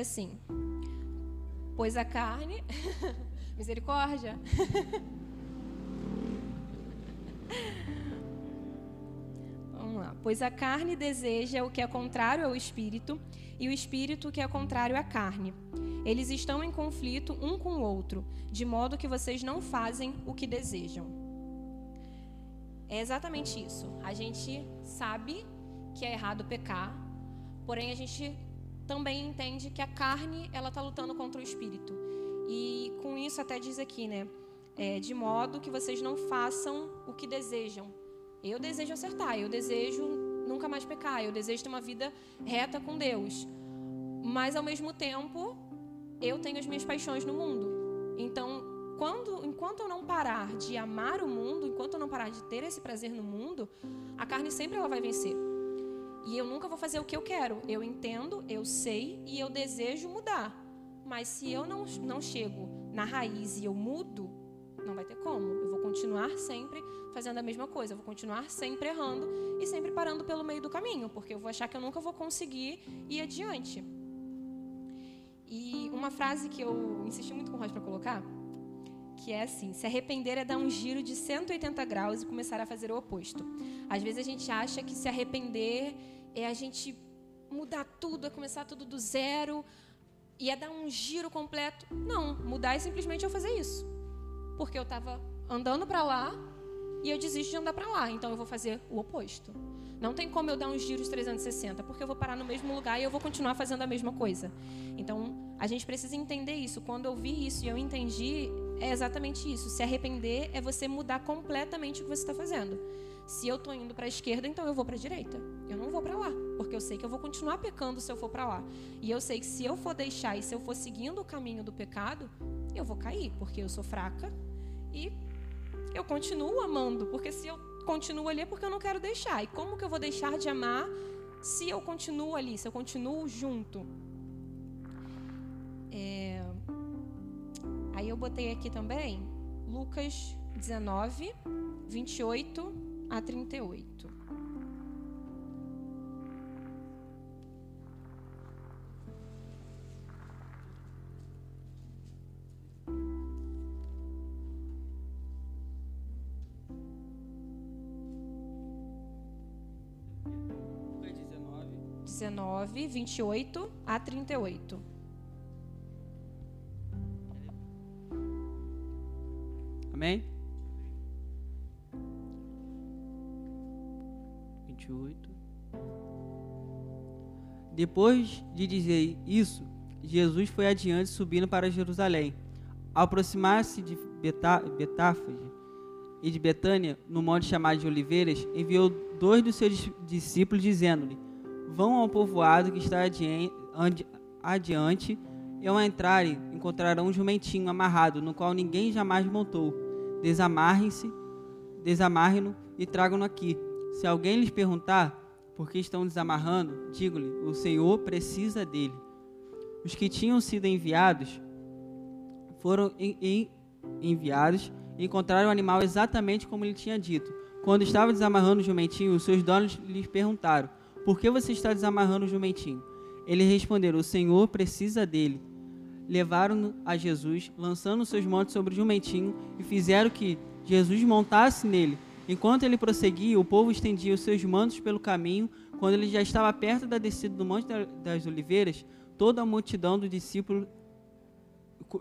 Assim: Pois a carne. Misericórdia. Vamos lá. Pois a carne deseja o que é contrário ao espírito, e o espírito o que é contrário à carne. Eles estão em conflito um com o outro, de modo que vocês não fazem o que desejam. É exatamente isso. A gente sabe que é errado pecar, porém a gente também entende que a carne ela está lutando contra o espírito. E com isso até diz aqui, né? É, de modo que vocês não façam o que desejam. Eu desejo acertar, eu desejo nunca mais pecar, eu desejo ter uma vida reta com Deus. Mas ao mesmo tempo, eu tenho as minhas paixões no mundo. Então, quando, enquanto eu não parar de amar o mundo, enquanto eu não parar de ter esse prazer no mundo, a carne sempre ela vai vencer. E eu nunca vou fazer o que eu quero. Eu entendo, eu sei e eu desejo mudar. Mas se eu não, não chego na raiz e eu mudo, não vai ter como. Eu vou continuar sempre fazendo a mesma coisa. Eu vou continuar sempre errando e sempre parando pelo meio do caminho, porque eu vou achar que eu nunca vou conseguir ir adiante. E uma frase que eu insisti muito com o Ross para colocar, que é assim: se arrepender é dar um giro de 180 graus e começar a fazer o oposto. Às vezes a gente acha que se arrepender é a gente mudar tudo, é começar tudo do zero e é dar um giro completo. Não, mudar é simplesmente eu fazer isso. Porque eu estava andando para lá e eu desisto de andar para lá, então eu vou fazer o oposto. Não tem como eu dar uns giros 360, porque eu vou parar no mesmo lugar e eu vou continuar fazendo a mesma coisa. Então, a gente precisa entender isso. Quando eu vi isso e eu entendi, é exatamente isso. Se arrepender é você mudar completamente o que você está fazendo. Se eu estou indo para a esquerda, então eu vou para a direita. Eu não vou para lá, porque eu sei que eu vou continuar pecando se eu for para lá. E eu sei que se eu for deixar e se eu for seguindo o caminho do pecado, eu vou cair, porque eu sou fraca e eu continuo amando, porque se eu continuo ali é porque eu não quero deixar. E como que eu vou deixar de amar se eu continuo ali, se eu continuo junto? É... Aí eu botei aqui também Lucas 19, 28 a 38. Lucas 19. 19, 28 a 38. Amém? 28. Depois de dizer isso, Jesus foi adiante subindo para Jerusalém. Ao aproximar-se de Beta- Betafage e de Betânia, no monte chamado de Oliveiras, enviou dois dos seus dis- discípulos, dizendo-lhe: Vão ao povoado que está ande- adiante, e ao entrarem encontrarão um jumentinho amarrado, no qual ninguém jamais montou. Desamarrem-se, desamarrem-no e tragam-no aqui. Se alguém lhes perguntar por que estão desamarrando, digo-lhe: o Senhor precisa dele. Os que tinham sido enviados foram en- en- enviados e encontraram o animal exatamente como ele tinha dito. Quando estava desamarrando o jumentinho, os seus donos lhes perguntaram: Por que você está desamarrando o jumentinho? Eles responderam: O Senhor precisa dele. Levaram-no a Jesus, lançando seus mantos sobre o jumentinho e fizeram que Jesus montasse nele. Enquanto ele prosseguia, o povo estendia os seus mantos pelo caminho. Quando ele já estava perto da descida do Monte da- das Oliveiras, toda a multidão dos discípulos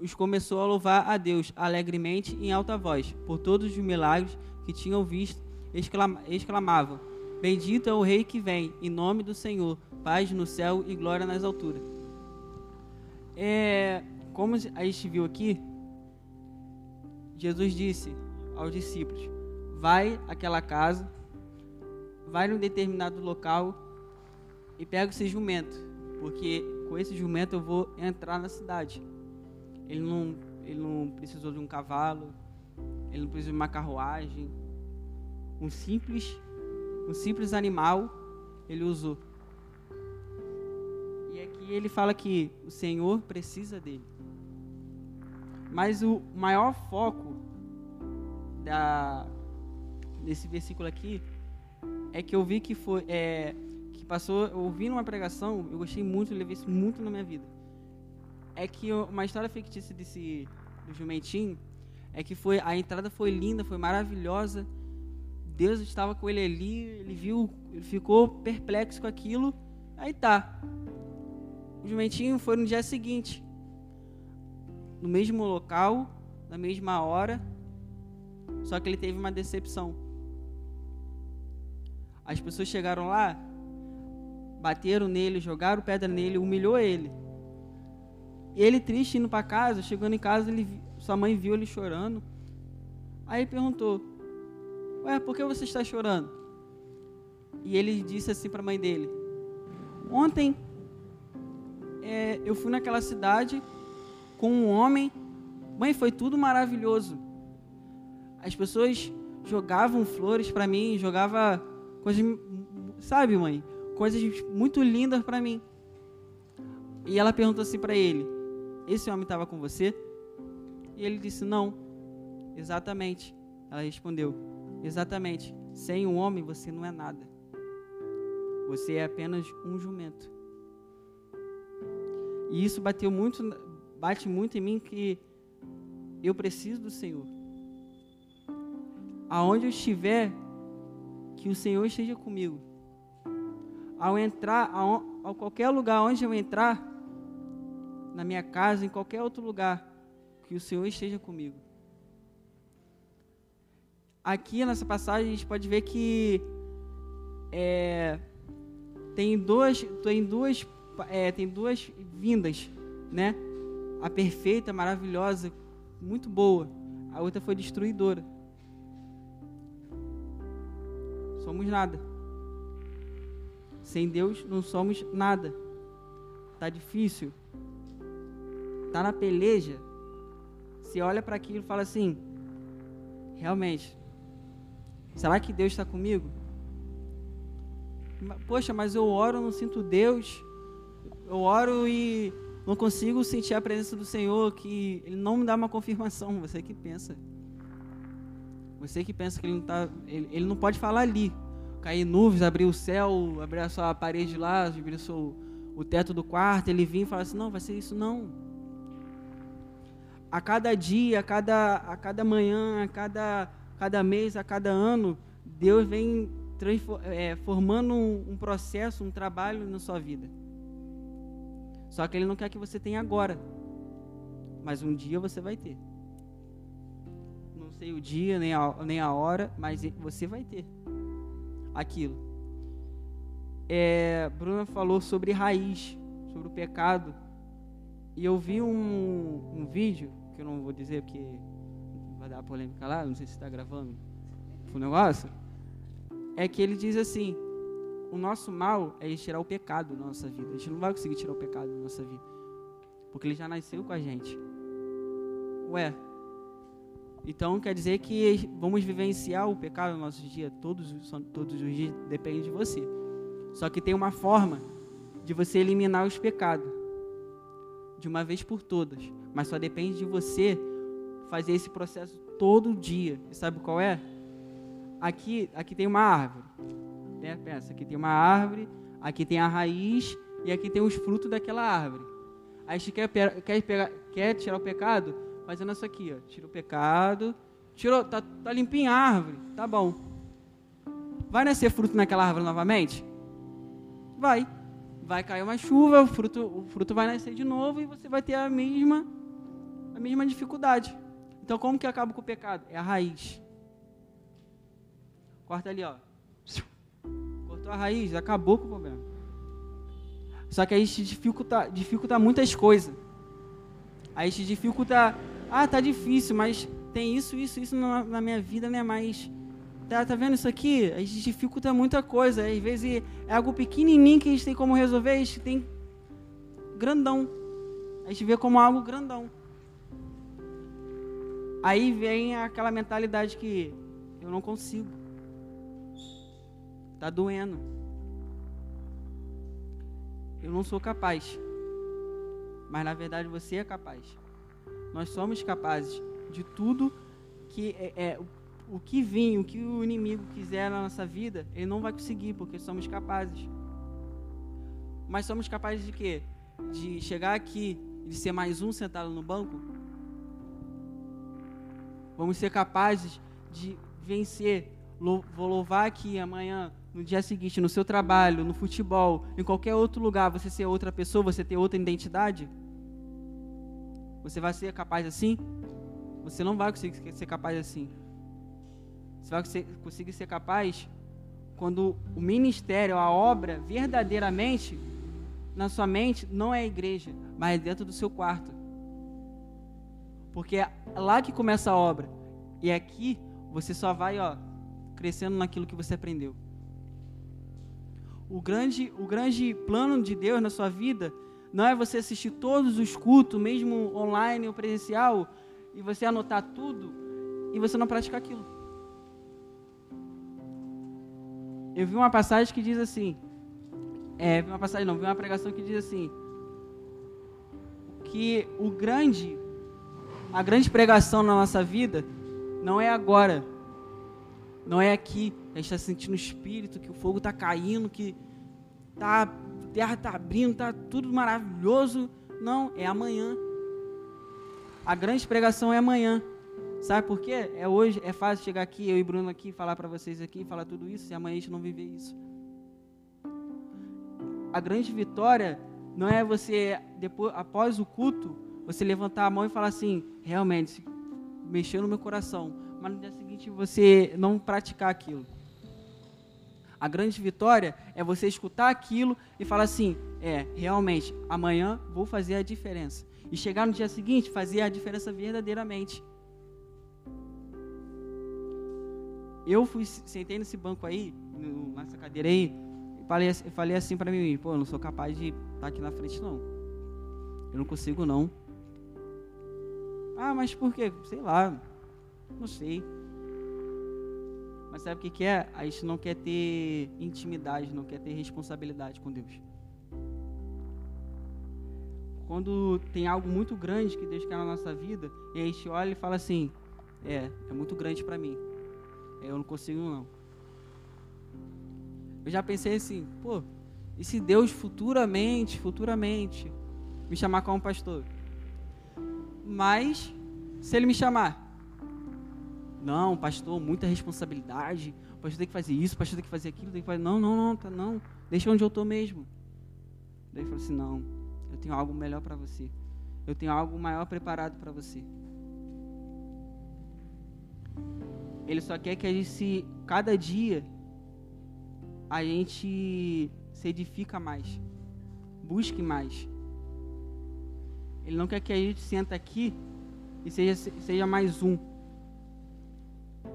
os começou a louvar a Deus alegremente em alta voz por todos os milagres que tinham visto. Exclama- exclamavam: Bendito é o Rei que vem, em nome do Senhor, paz no céu e glória nas alturas. É, como a gente viu aqui, Jesus disse aos discípulos: Vai àquela casa, vai num determinado local e pega esse jumento, porque com esse jumento eu vou entrar na cidade. Ele não, ele não precisou de um cavalo, ele não precisou de uma carruagem. Um simples, um simples animal ele usou. E ele fala que o Senhor precisa dele. Mas o maior foco da, desse versículo aqui é que eu vi que foi é, que passou, eu ouvi numa pregação, eu gostei muito, eu levei isso muito na minha vida. É que uma história fictícia desse do jumentinho é que foi a entrada foi linda, foi maravilhosa. Deus estava com ele ali, ele viu, ele ficou perplexo com aquilo. Aí tá. O jumentinho foi no dia seguinte, no mesmo local, na mesma hora, só que ele teve uma decepção. As pessoas chegaram lá, bateram nele, jogaram pedra nele, humilhou ele. Ele triste indo para casa, chegando em casa, ele, sua mãe viu ele chorando. Aí perguntou: Ué, por que você está chorando? E ele disse assim para a mãe dele: Ontem é, eu fui naquela cidade com um homem. Mãe, foi tudo maravilhoso. As pessoas jogavam flores para mim, jogava coisas, sabe, mãe, coisas muito lindas para mim. E ela perguntou assim para ele: Esse homem estava com você? E ele disse: Não. Exatamente. Ela respondeu: Exatamente. Sem um homem você não é nada. Você é apenas um jumento. E isso bateu muito, bate muito em mim que eu preciso do Senhor. Aonde eu estiver, que o Senhor esteja comigo. Ao entrar, a, a qualquer lugar onde eu entrar, na minha casa, em qualquer outro lugar, que o Senhor esteja comigo. Aqui nessa passagem a gente pode ver que é, tem duas, tem duas, é, tem duas vindas, né? A perfeita, maravilhosa, muito boa. A outra foi destruidora. Somos nada. Sem Deus não somos nada. Tá difícil. Tá na peleja. Você olha para aquilo e fala assim: realmente, será que Deus está comigo? Poxa, mas eu oro, não sinto Deus. Eu oro e não consigo sentir a presença do Senhor, que Ele não me dá uma confirmação. Você que pensa. Você que pensa que Ele não, tá, ele, ele não pode falar ali. Cair nuvens, abrir o céu, abrir a sua parede lá, abrir o, seu, o teto do quarto, Ele vir e falar assim, não, vai ser isso não. A cada dia, a cada, a cada manhã, a cada, cada mês, a cada ano, Deus vem é, formando um, um processo, um trabalho na sua vida. Só que Ele não quer que você tenha agora. Mas um dia você vai ter. Não sei o dia, nem a, nem a hora, mas você vai ter aquilo. É, Bruna falou sobre raiz, sobre o pecado. E eu vi um, um vídeo, que eu não vou dizer porque vai dar polêmica lá, não sei se está gravando o negócio é que ele diz assim: o nosso mal é tirar o pecado da nossa vida. A gente não vai conseguir tirar o pecado da nossa vida, porque ele já nasceu com a gente. Ué, então quer dizer que vamos vivenciar o pecado no nosso dia todos, todos os dias, depende de você. Só que tem uma forma de você eliminar os pecados de uma vez por todas, mas só depende de você fazer esse processo todo dia. E sabe qual é? aqui, aqui tem uma árvore. Né? Pensa, aqui tem uma árvore, aqui tem a raiz e aqui tem os frutos daquela árvore. Aí a gente quer, quer, pegar, quer tirar o pecado fazendo isso aqui, ó. Tira o pecado, tirou, tá, tá limpinha a árvore, tá bom. Vai nascer fruto naquela árvore novamente? Vai. Vai cair uma chuva, o fruto, o fruto vai nascer de novo e você vai ter a mesma, a mesma dificuldade. Então, como que acaba com o pecado? É a raiz. Corta ali, ó. Cortou a raiz, acabou com o problema. Só que aí te dificulta, dificulta muitas coisas. Aí te dificulta. Ah, tá difícil, mas tem isso, isso, isso na, na minha vida, né? Mas. Tá, tá vendo isso aqui? A gente dificulta muita coisa. Às vezes é algo pequenininho que a gente tem como resolver, a gente tem grandão. A gente vê como algo grandão. Aí vem aquela mentalidade que eu não consigo. Tá doendo. Eu não sou capaz. Mas na verdade você é capaz. Nós somos capazes de tudo que é, é o que vir, o que o inimigo quiser na nossa vida, ele não vai conseguir, porque somos capazes. Mas somos capazes de quê? De chegar aqui e de ser mais um sentado no banco? Vamos ser capazes de vencer. Vou louvar aqui amanhã, no dia seguinte, no seu trabalho, no futebol, em qualquer outro lugar, você ser outra pessoa, você ter outra identidade? Você vai ser capaz assim? Você não vai conseguir ser capaz assim. Você vai conseguir ser capaz quando o ministério, a obra, verdadeiramente, na sua mente, não é a igreja, mas é dentro do seu quarto. Porque é lá que começa a obra. E aqui você só vai, ó, crescendo naquilo que você aprendeu. O grande, o grande plano de Deus na sua vida não é você assistir todos os cultos, mesmo online ou presencial, e você anotar tudo e você não praticar aquilo. Eu vi uma passagem que diz assim, é, uma passagem não, vi uma pregação que diz assim, que o grande, a grande pregação na nossa vida não é agora, não é aqui, a gente está sentindo o espírito, que o fogo está caindo, que tá, a terra está abrindo, está tudo maravilhoso. Não, é amanhã. A grande pregação é amanhã. Sabe por quê? É hoje, é fácil chegar aqui, eu e Bruno aqui, falar para vocês aqui, falar tudo isso, e amanhã a gente não viver isso. A grande vitória não é você, depois, após o culto, você levantar a mão e falar assim, realmente, mexeu no meu coração, mas no dia seguinte você não praticar aquilo. A grande vitória é você escutar aquilo e falar assim: é, realmente, amanhã vou fazer a diferença. E chegar no dia seguinte, fazer a diferença verdadeiramente. Eu fui, sentei nesse banco aí, nessa cadeira aí, e falei, falei assim para mim: pô, eu não sou capaz de estar tá aqui na frente, não. Eu não consigo, não. Ah, mas por quê? Sei lá. Não sei. Mas sabe o que, que é? A gente não quer ter intimidade, não quer ter responsabilidade com Deus. Quando tem algo muito grande que Deus quer na nossa vida, e a gente olha e fala assim: é, é muito grande para mim. Eu não consigo não. Eu já pensei assim, pô, e se Deus futuramente, futuramente, me chamar como pastor? Mas, se ele me chamar, não, pastor, muita responsabilidade. O pastor tem que fazer isso, o pastor tem que fazer aquilo, tem que fazer. Não, não, não, tá, não. Deixa onde eu estou mesmo. Daí ele falou assim: não, eu tenho algo melhor para você. Eu tenho algo maior preparado para você. Ele só quer que a gente se, cada dia, a gente se edifica mais, busque mais. Ele não quer que a gente senta aqui e seja, seja mais um.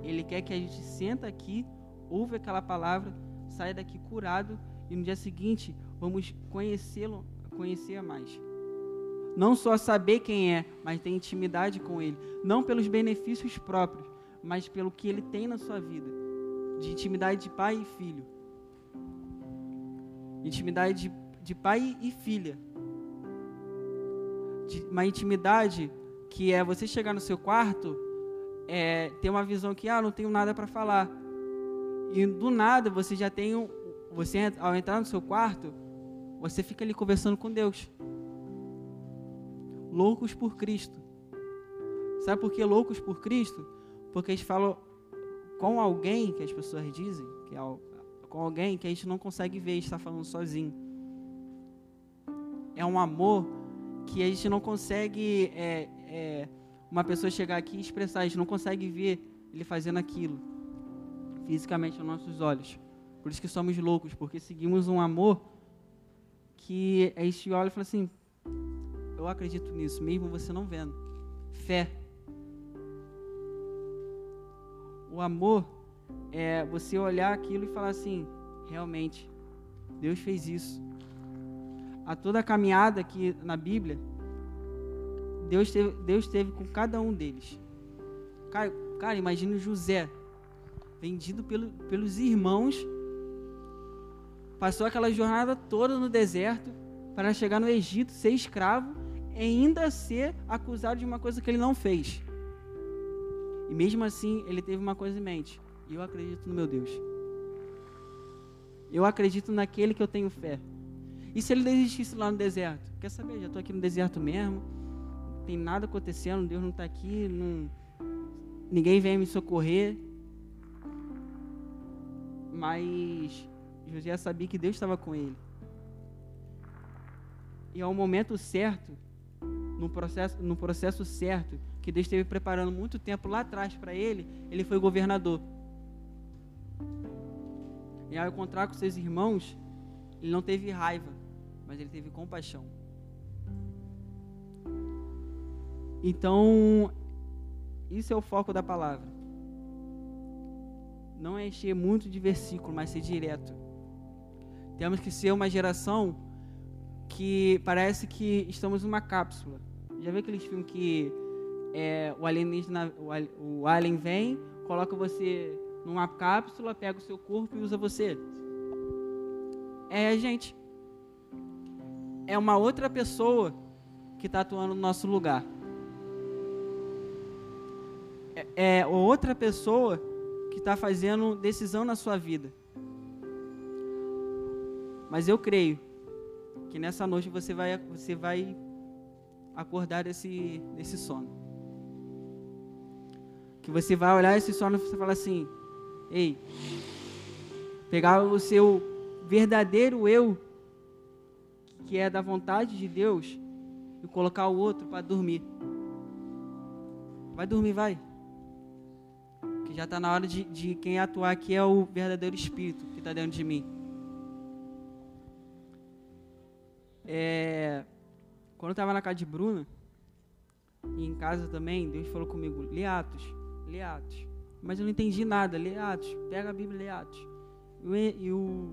Ele quer que a gente senta aqui, ouve aquela palavra, saia daqui curado e no dia seguinte vamos conhecê-lo, conhecer mais. Não só saber quem é, mas ter intimidade com ele, não pelos benefícios próprios, mas pelo que ele tem na sua vida, de intimidade de pai e filho. Intimidade de, de pai e filha. De, uma intimidade que é você chegar no seu quarto é, ter uma visão que, ah, não tenho nada para falar. E do nada você já tem um, você ao entrar no seu quarto, você fica ali conversando com Deus. Loucos por Cristo. Sabe por que loucos por Cristo? Porque a gente fala com alguém que as pessoas dizem, que é com alguém que a gente não consegue ver, está falando sozinho. É um amor que a gente não consegue é, é, uma pessoa chegar aqui e expressar, a gente não consegue ver ele fazendo aquilo fisicamente aos nossos olhos. Por isso que somos loucos, porque seguimos um amor que a gente olha e fala assim: eu acredito nisso, mesmo você não vendo. Fé. O amor é você olhar aquilo e falar assim: realmente, Deus fez isso. A toda a caminhada aqui na Bíblia, Deus teve, Deus teve com cada um deles. Cara, cara José, vendido pelo, pelos irmãos, passou aquela jornada toda no deserto para chegar no Egito, ser escravo e ainda ser acusado de uma coisa que ele não fez. E mesmo assim, ele teve uma coisa em mente: eu acredito no meu Deus. Eu acredito naquele que eu tenho fé. E se ele desistisse lá no deserto? Quer saber? Já estou aqui no deserto mesmo. Tem nada acontecendo. Deus não está aqui. Não... Ninguém vem me socorrer. Mas José sabia que Deus estava com ele. E ao momento certo, no processo, no processo certo, que Deus esteve preparando muito tempo lá atrás para ele, ele foi governador. E ao encontrar com seus irmãos, ele não teve raiva, mas ele teve compaixão. Então, isso é o foco da palavra. Não é encher muito de versículo, mas ser direto. Temos que ser uma geração que parece que estamos numa cápsula. Já viu aqueles filmes que é, o alienígena, o, alien vem, coloca você numa cápsula, pega o seu corpo e usa você. É a gente. É uma outra pessoa que está atuando no nosso lugar. É, outra pessoa que está fazendo decisão na sua vida. Mas eu creio que nessa noite você vai, você vai acordar desse, desse sono. Que você vai olhar esse sono e você fala assim: Ei, pegar o seu verdadeiro eu, que é da vontade de Deus, e colocar o outro para dormir. Vai dormir, vai. Já está na hora de, de quem atuar aqui é o verdadeiro Espírito que está dentro de mim. É, quando eu estava na casa de Bruna, e em casa também, Deus falou comigo, lê Atos, lê Atos mas eu não entendi nada. Lê Atos, pega a Bíblia e lê Atos. Eu, eu,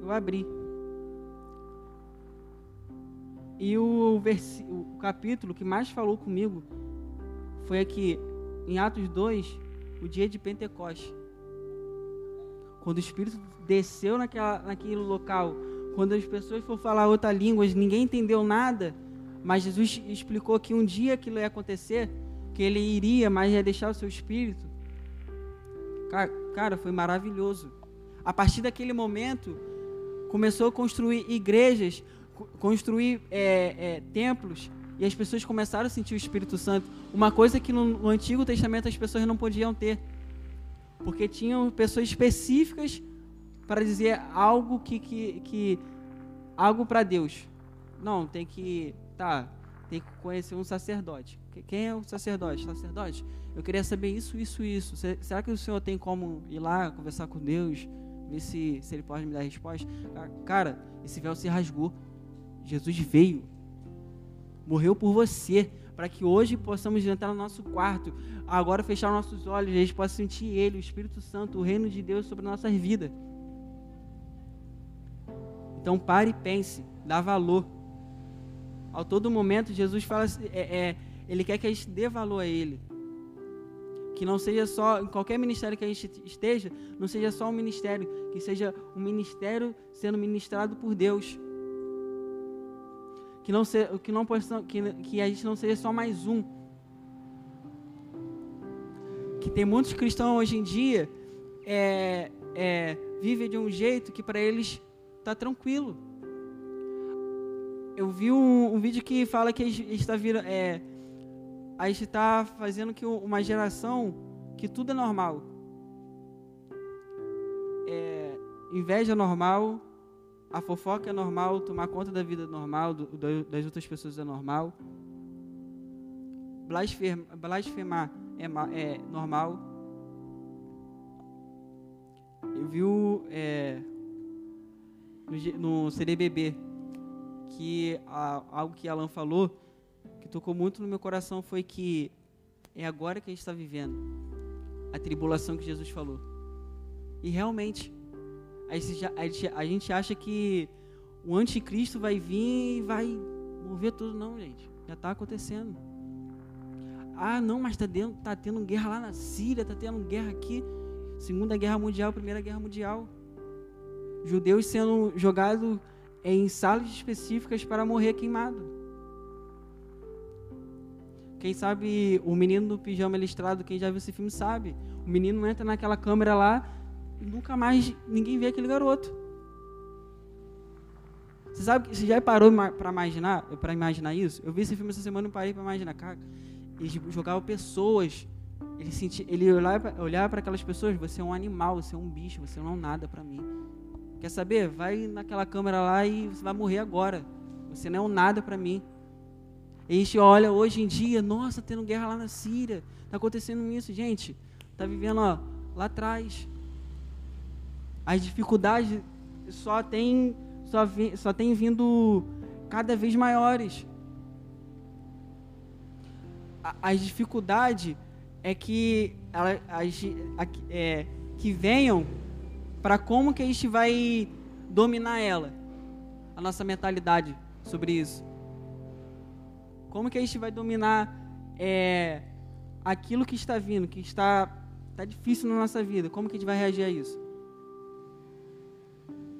eu abri. E o, o capítulo que mais falou comigo foi aqui, em Atos 2, o dia de Pentecoste. Quando o Espírito desceu naquela, naquele local, quando as pessoas foram falar outra língua, ninguém entendeu nada, mas Jesus explicou que um dia aquilo ia acontecer, que ele iria, mas ia deixar o seu Espírito. Cara, foi maravilhoso. A partir daquele momento, começou a construir igrejas, construir é, é, templos, e as pessoas começaram a sentir o Espírito Santo. Uma coisa que no, no Antigo Testamento as pessoas não podiam ter. Porque tinham pessoas específicas para dizer algo que, que, que algo para Deus. Não, tem que, tá, tem que conhecer um sacerdote. Quem é o sacerdote? Sacerdote, eu queria saber isso, isso, isso. Será que o senhor tem como ir lá conversar com Deus, ver se, se ele pode me dar resposta? Cara, esse véu se rasgou. Jesus veio, morreu por você, para que hoje possamos entrar no nosso quarto, agora fechar nossos olhos, a gente possa sentir Ele, o Espírito Santo, o reino de Deus sobre nossas vidas. Então pare e pense, dá valor. Ao todo momento, Jesus fala, é, é, Ele quer que a gente dê valor a Ele. Que não seja só, em qualquer ministério que a gente esteja, não seja só um ministério, que seja um ministério sendo ministrado por Deus. Que não se, que não possa, que, que a gente não seja só mais um. Que tem muitos cristãos hoje em dia é, é, vivem de um jeito que para eles está tranquilo. Eu vi um, um, vídeo que fala que está virando é, a gente está fazendo que uma geração que tudo é normal. É, inveja normal, a fofoca é normal, tomar conta da vida é normal, do, das outras pessoas é normal. Blasfemar, é, é, normal. Eu vi é, no, no CDBB que a, algo que Alan falou que tocou muito no meu coração foi que é agora que a gente está vivendo a tribulação que Jesus falou. E realmente, a gente, acha que o anticristo vai vir e vai mover tudo. Não, gente. Já está acontecendo. Ah, não, mas está tá tendo guerra lá na Síria, está tendo guerra aqui. Segunda Guerra Mundial, Primeira Guerra Mundial. Judeus sendo jogados em salas específicas para morrer queimado. Quem sabe o menino do pijama listrado, quem já viu esse filme sabe. O menino entra naquela câmera lá nunca mais ninguém vê aquele garoto. Você sabe que você já parou para imaginar, para imaginar isso? Eu vi esse filme essa semana e parei para imaginar, cara. Eles jogavam pessoas, ele sentia, ele olhava para aquelas pessoas, você é um animal, você é um bicho, você não é nada para mim. Quer saber? Vai naquela câmera lá e você vai morrer agora. Você não é um nada para mim. E a gente olha hoje em dia, nossa, tendo guerra lá na Síria, tá acontecendo isso, gente. Tá vivendo ó, lá atrás. As dificuldades só tem só, vi, só tem vindo cada vez maiores. A, as dificuldades é que ela, as, a, é, que venham para como que a gente vai dominar ela, a nossa mentalidade sobre isso. Como que a gente vai dominar é, aquilo que está vindo, que está, está difícil na nossa vida? Como que a gente vai reagir a isso?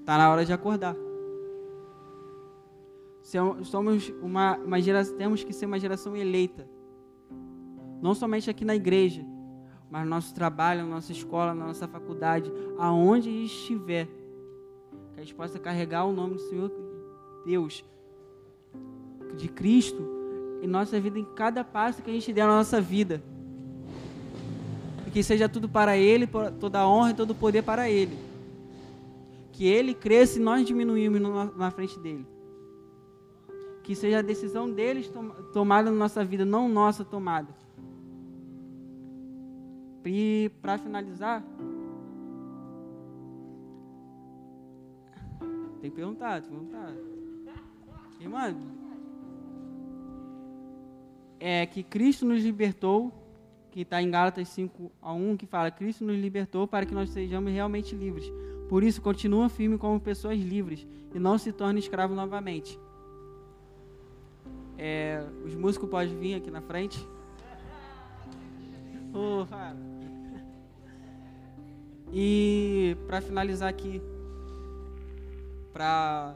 Está na hora de acordar. Somos uma, uma geração, temos que ser uma geração eleita. Não somente aqui na igreja, mas no nosso trabalho, na nossa escola, na nossa faculdade, aonde estiver. Que a gente possa carregar o nome do Senhor Deus, de Cristo, em nossa vida, em cada passo que a gente der na nossa vida. Que seja tudo para Ele, toda a honra e todo o poder para Ele. Que Ele cresça e nós diminuímos na frente dEle que seja a decisão deles tom tomada na nossa vida, não nossa tomada. E para finalizar, tem que perguntar, tem que perguntar. Irmã, é que Cristo nos libertou, que está em Gálatas 5 a 1, que fala, Cristo nos libertou para que nós sejamos realmente livres. Por isso, continua firme como pessoas livres e não se torne escravo novamente. É, os músicos podem vir aqui na frente. Oh, e para finalizar aqui, para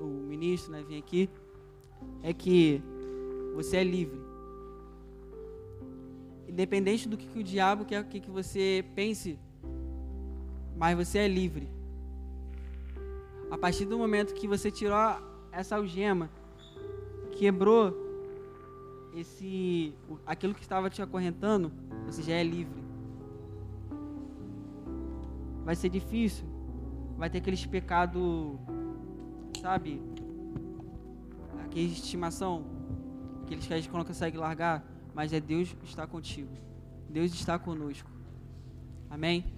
o ministro né, vir aqui, é que você é livre. Independente do que, que o diabo quer que, que você pense, mas você é livre. A partir do momento que você tirou essa algema quebrou esse aquilo que estava te acorrentando, você já é livre. Vai ser difícil, vai ter aqueles pecados, sabe? Aqueles de estimação, aqueles que a gente não consegue largar, mas é Deus está contigo. Deus está conosco. Amém?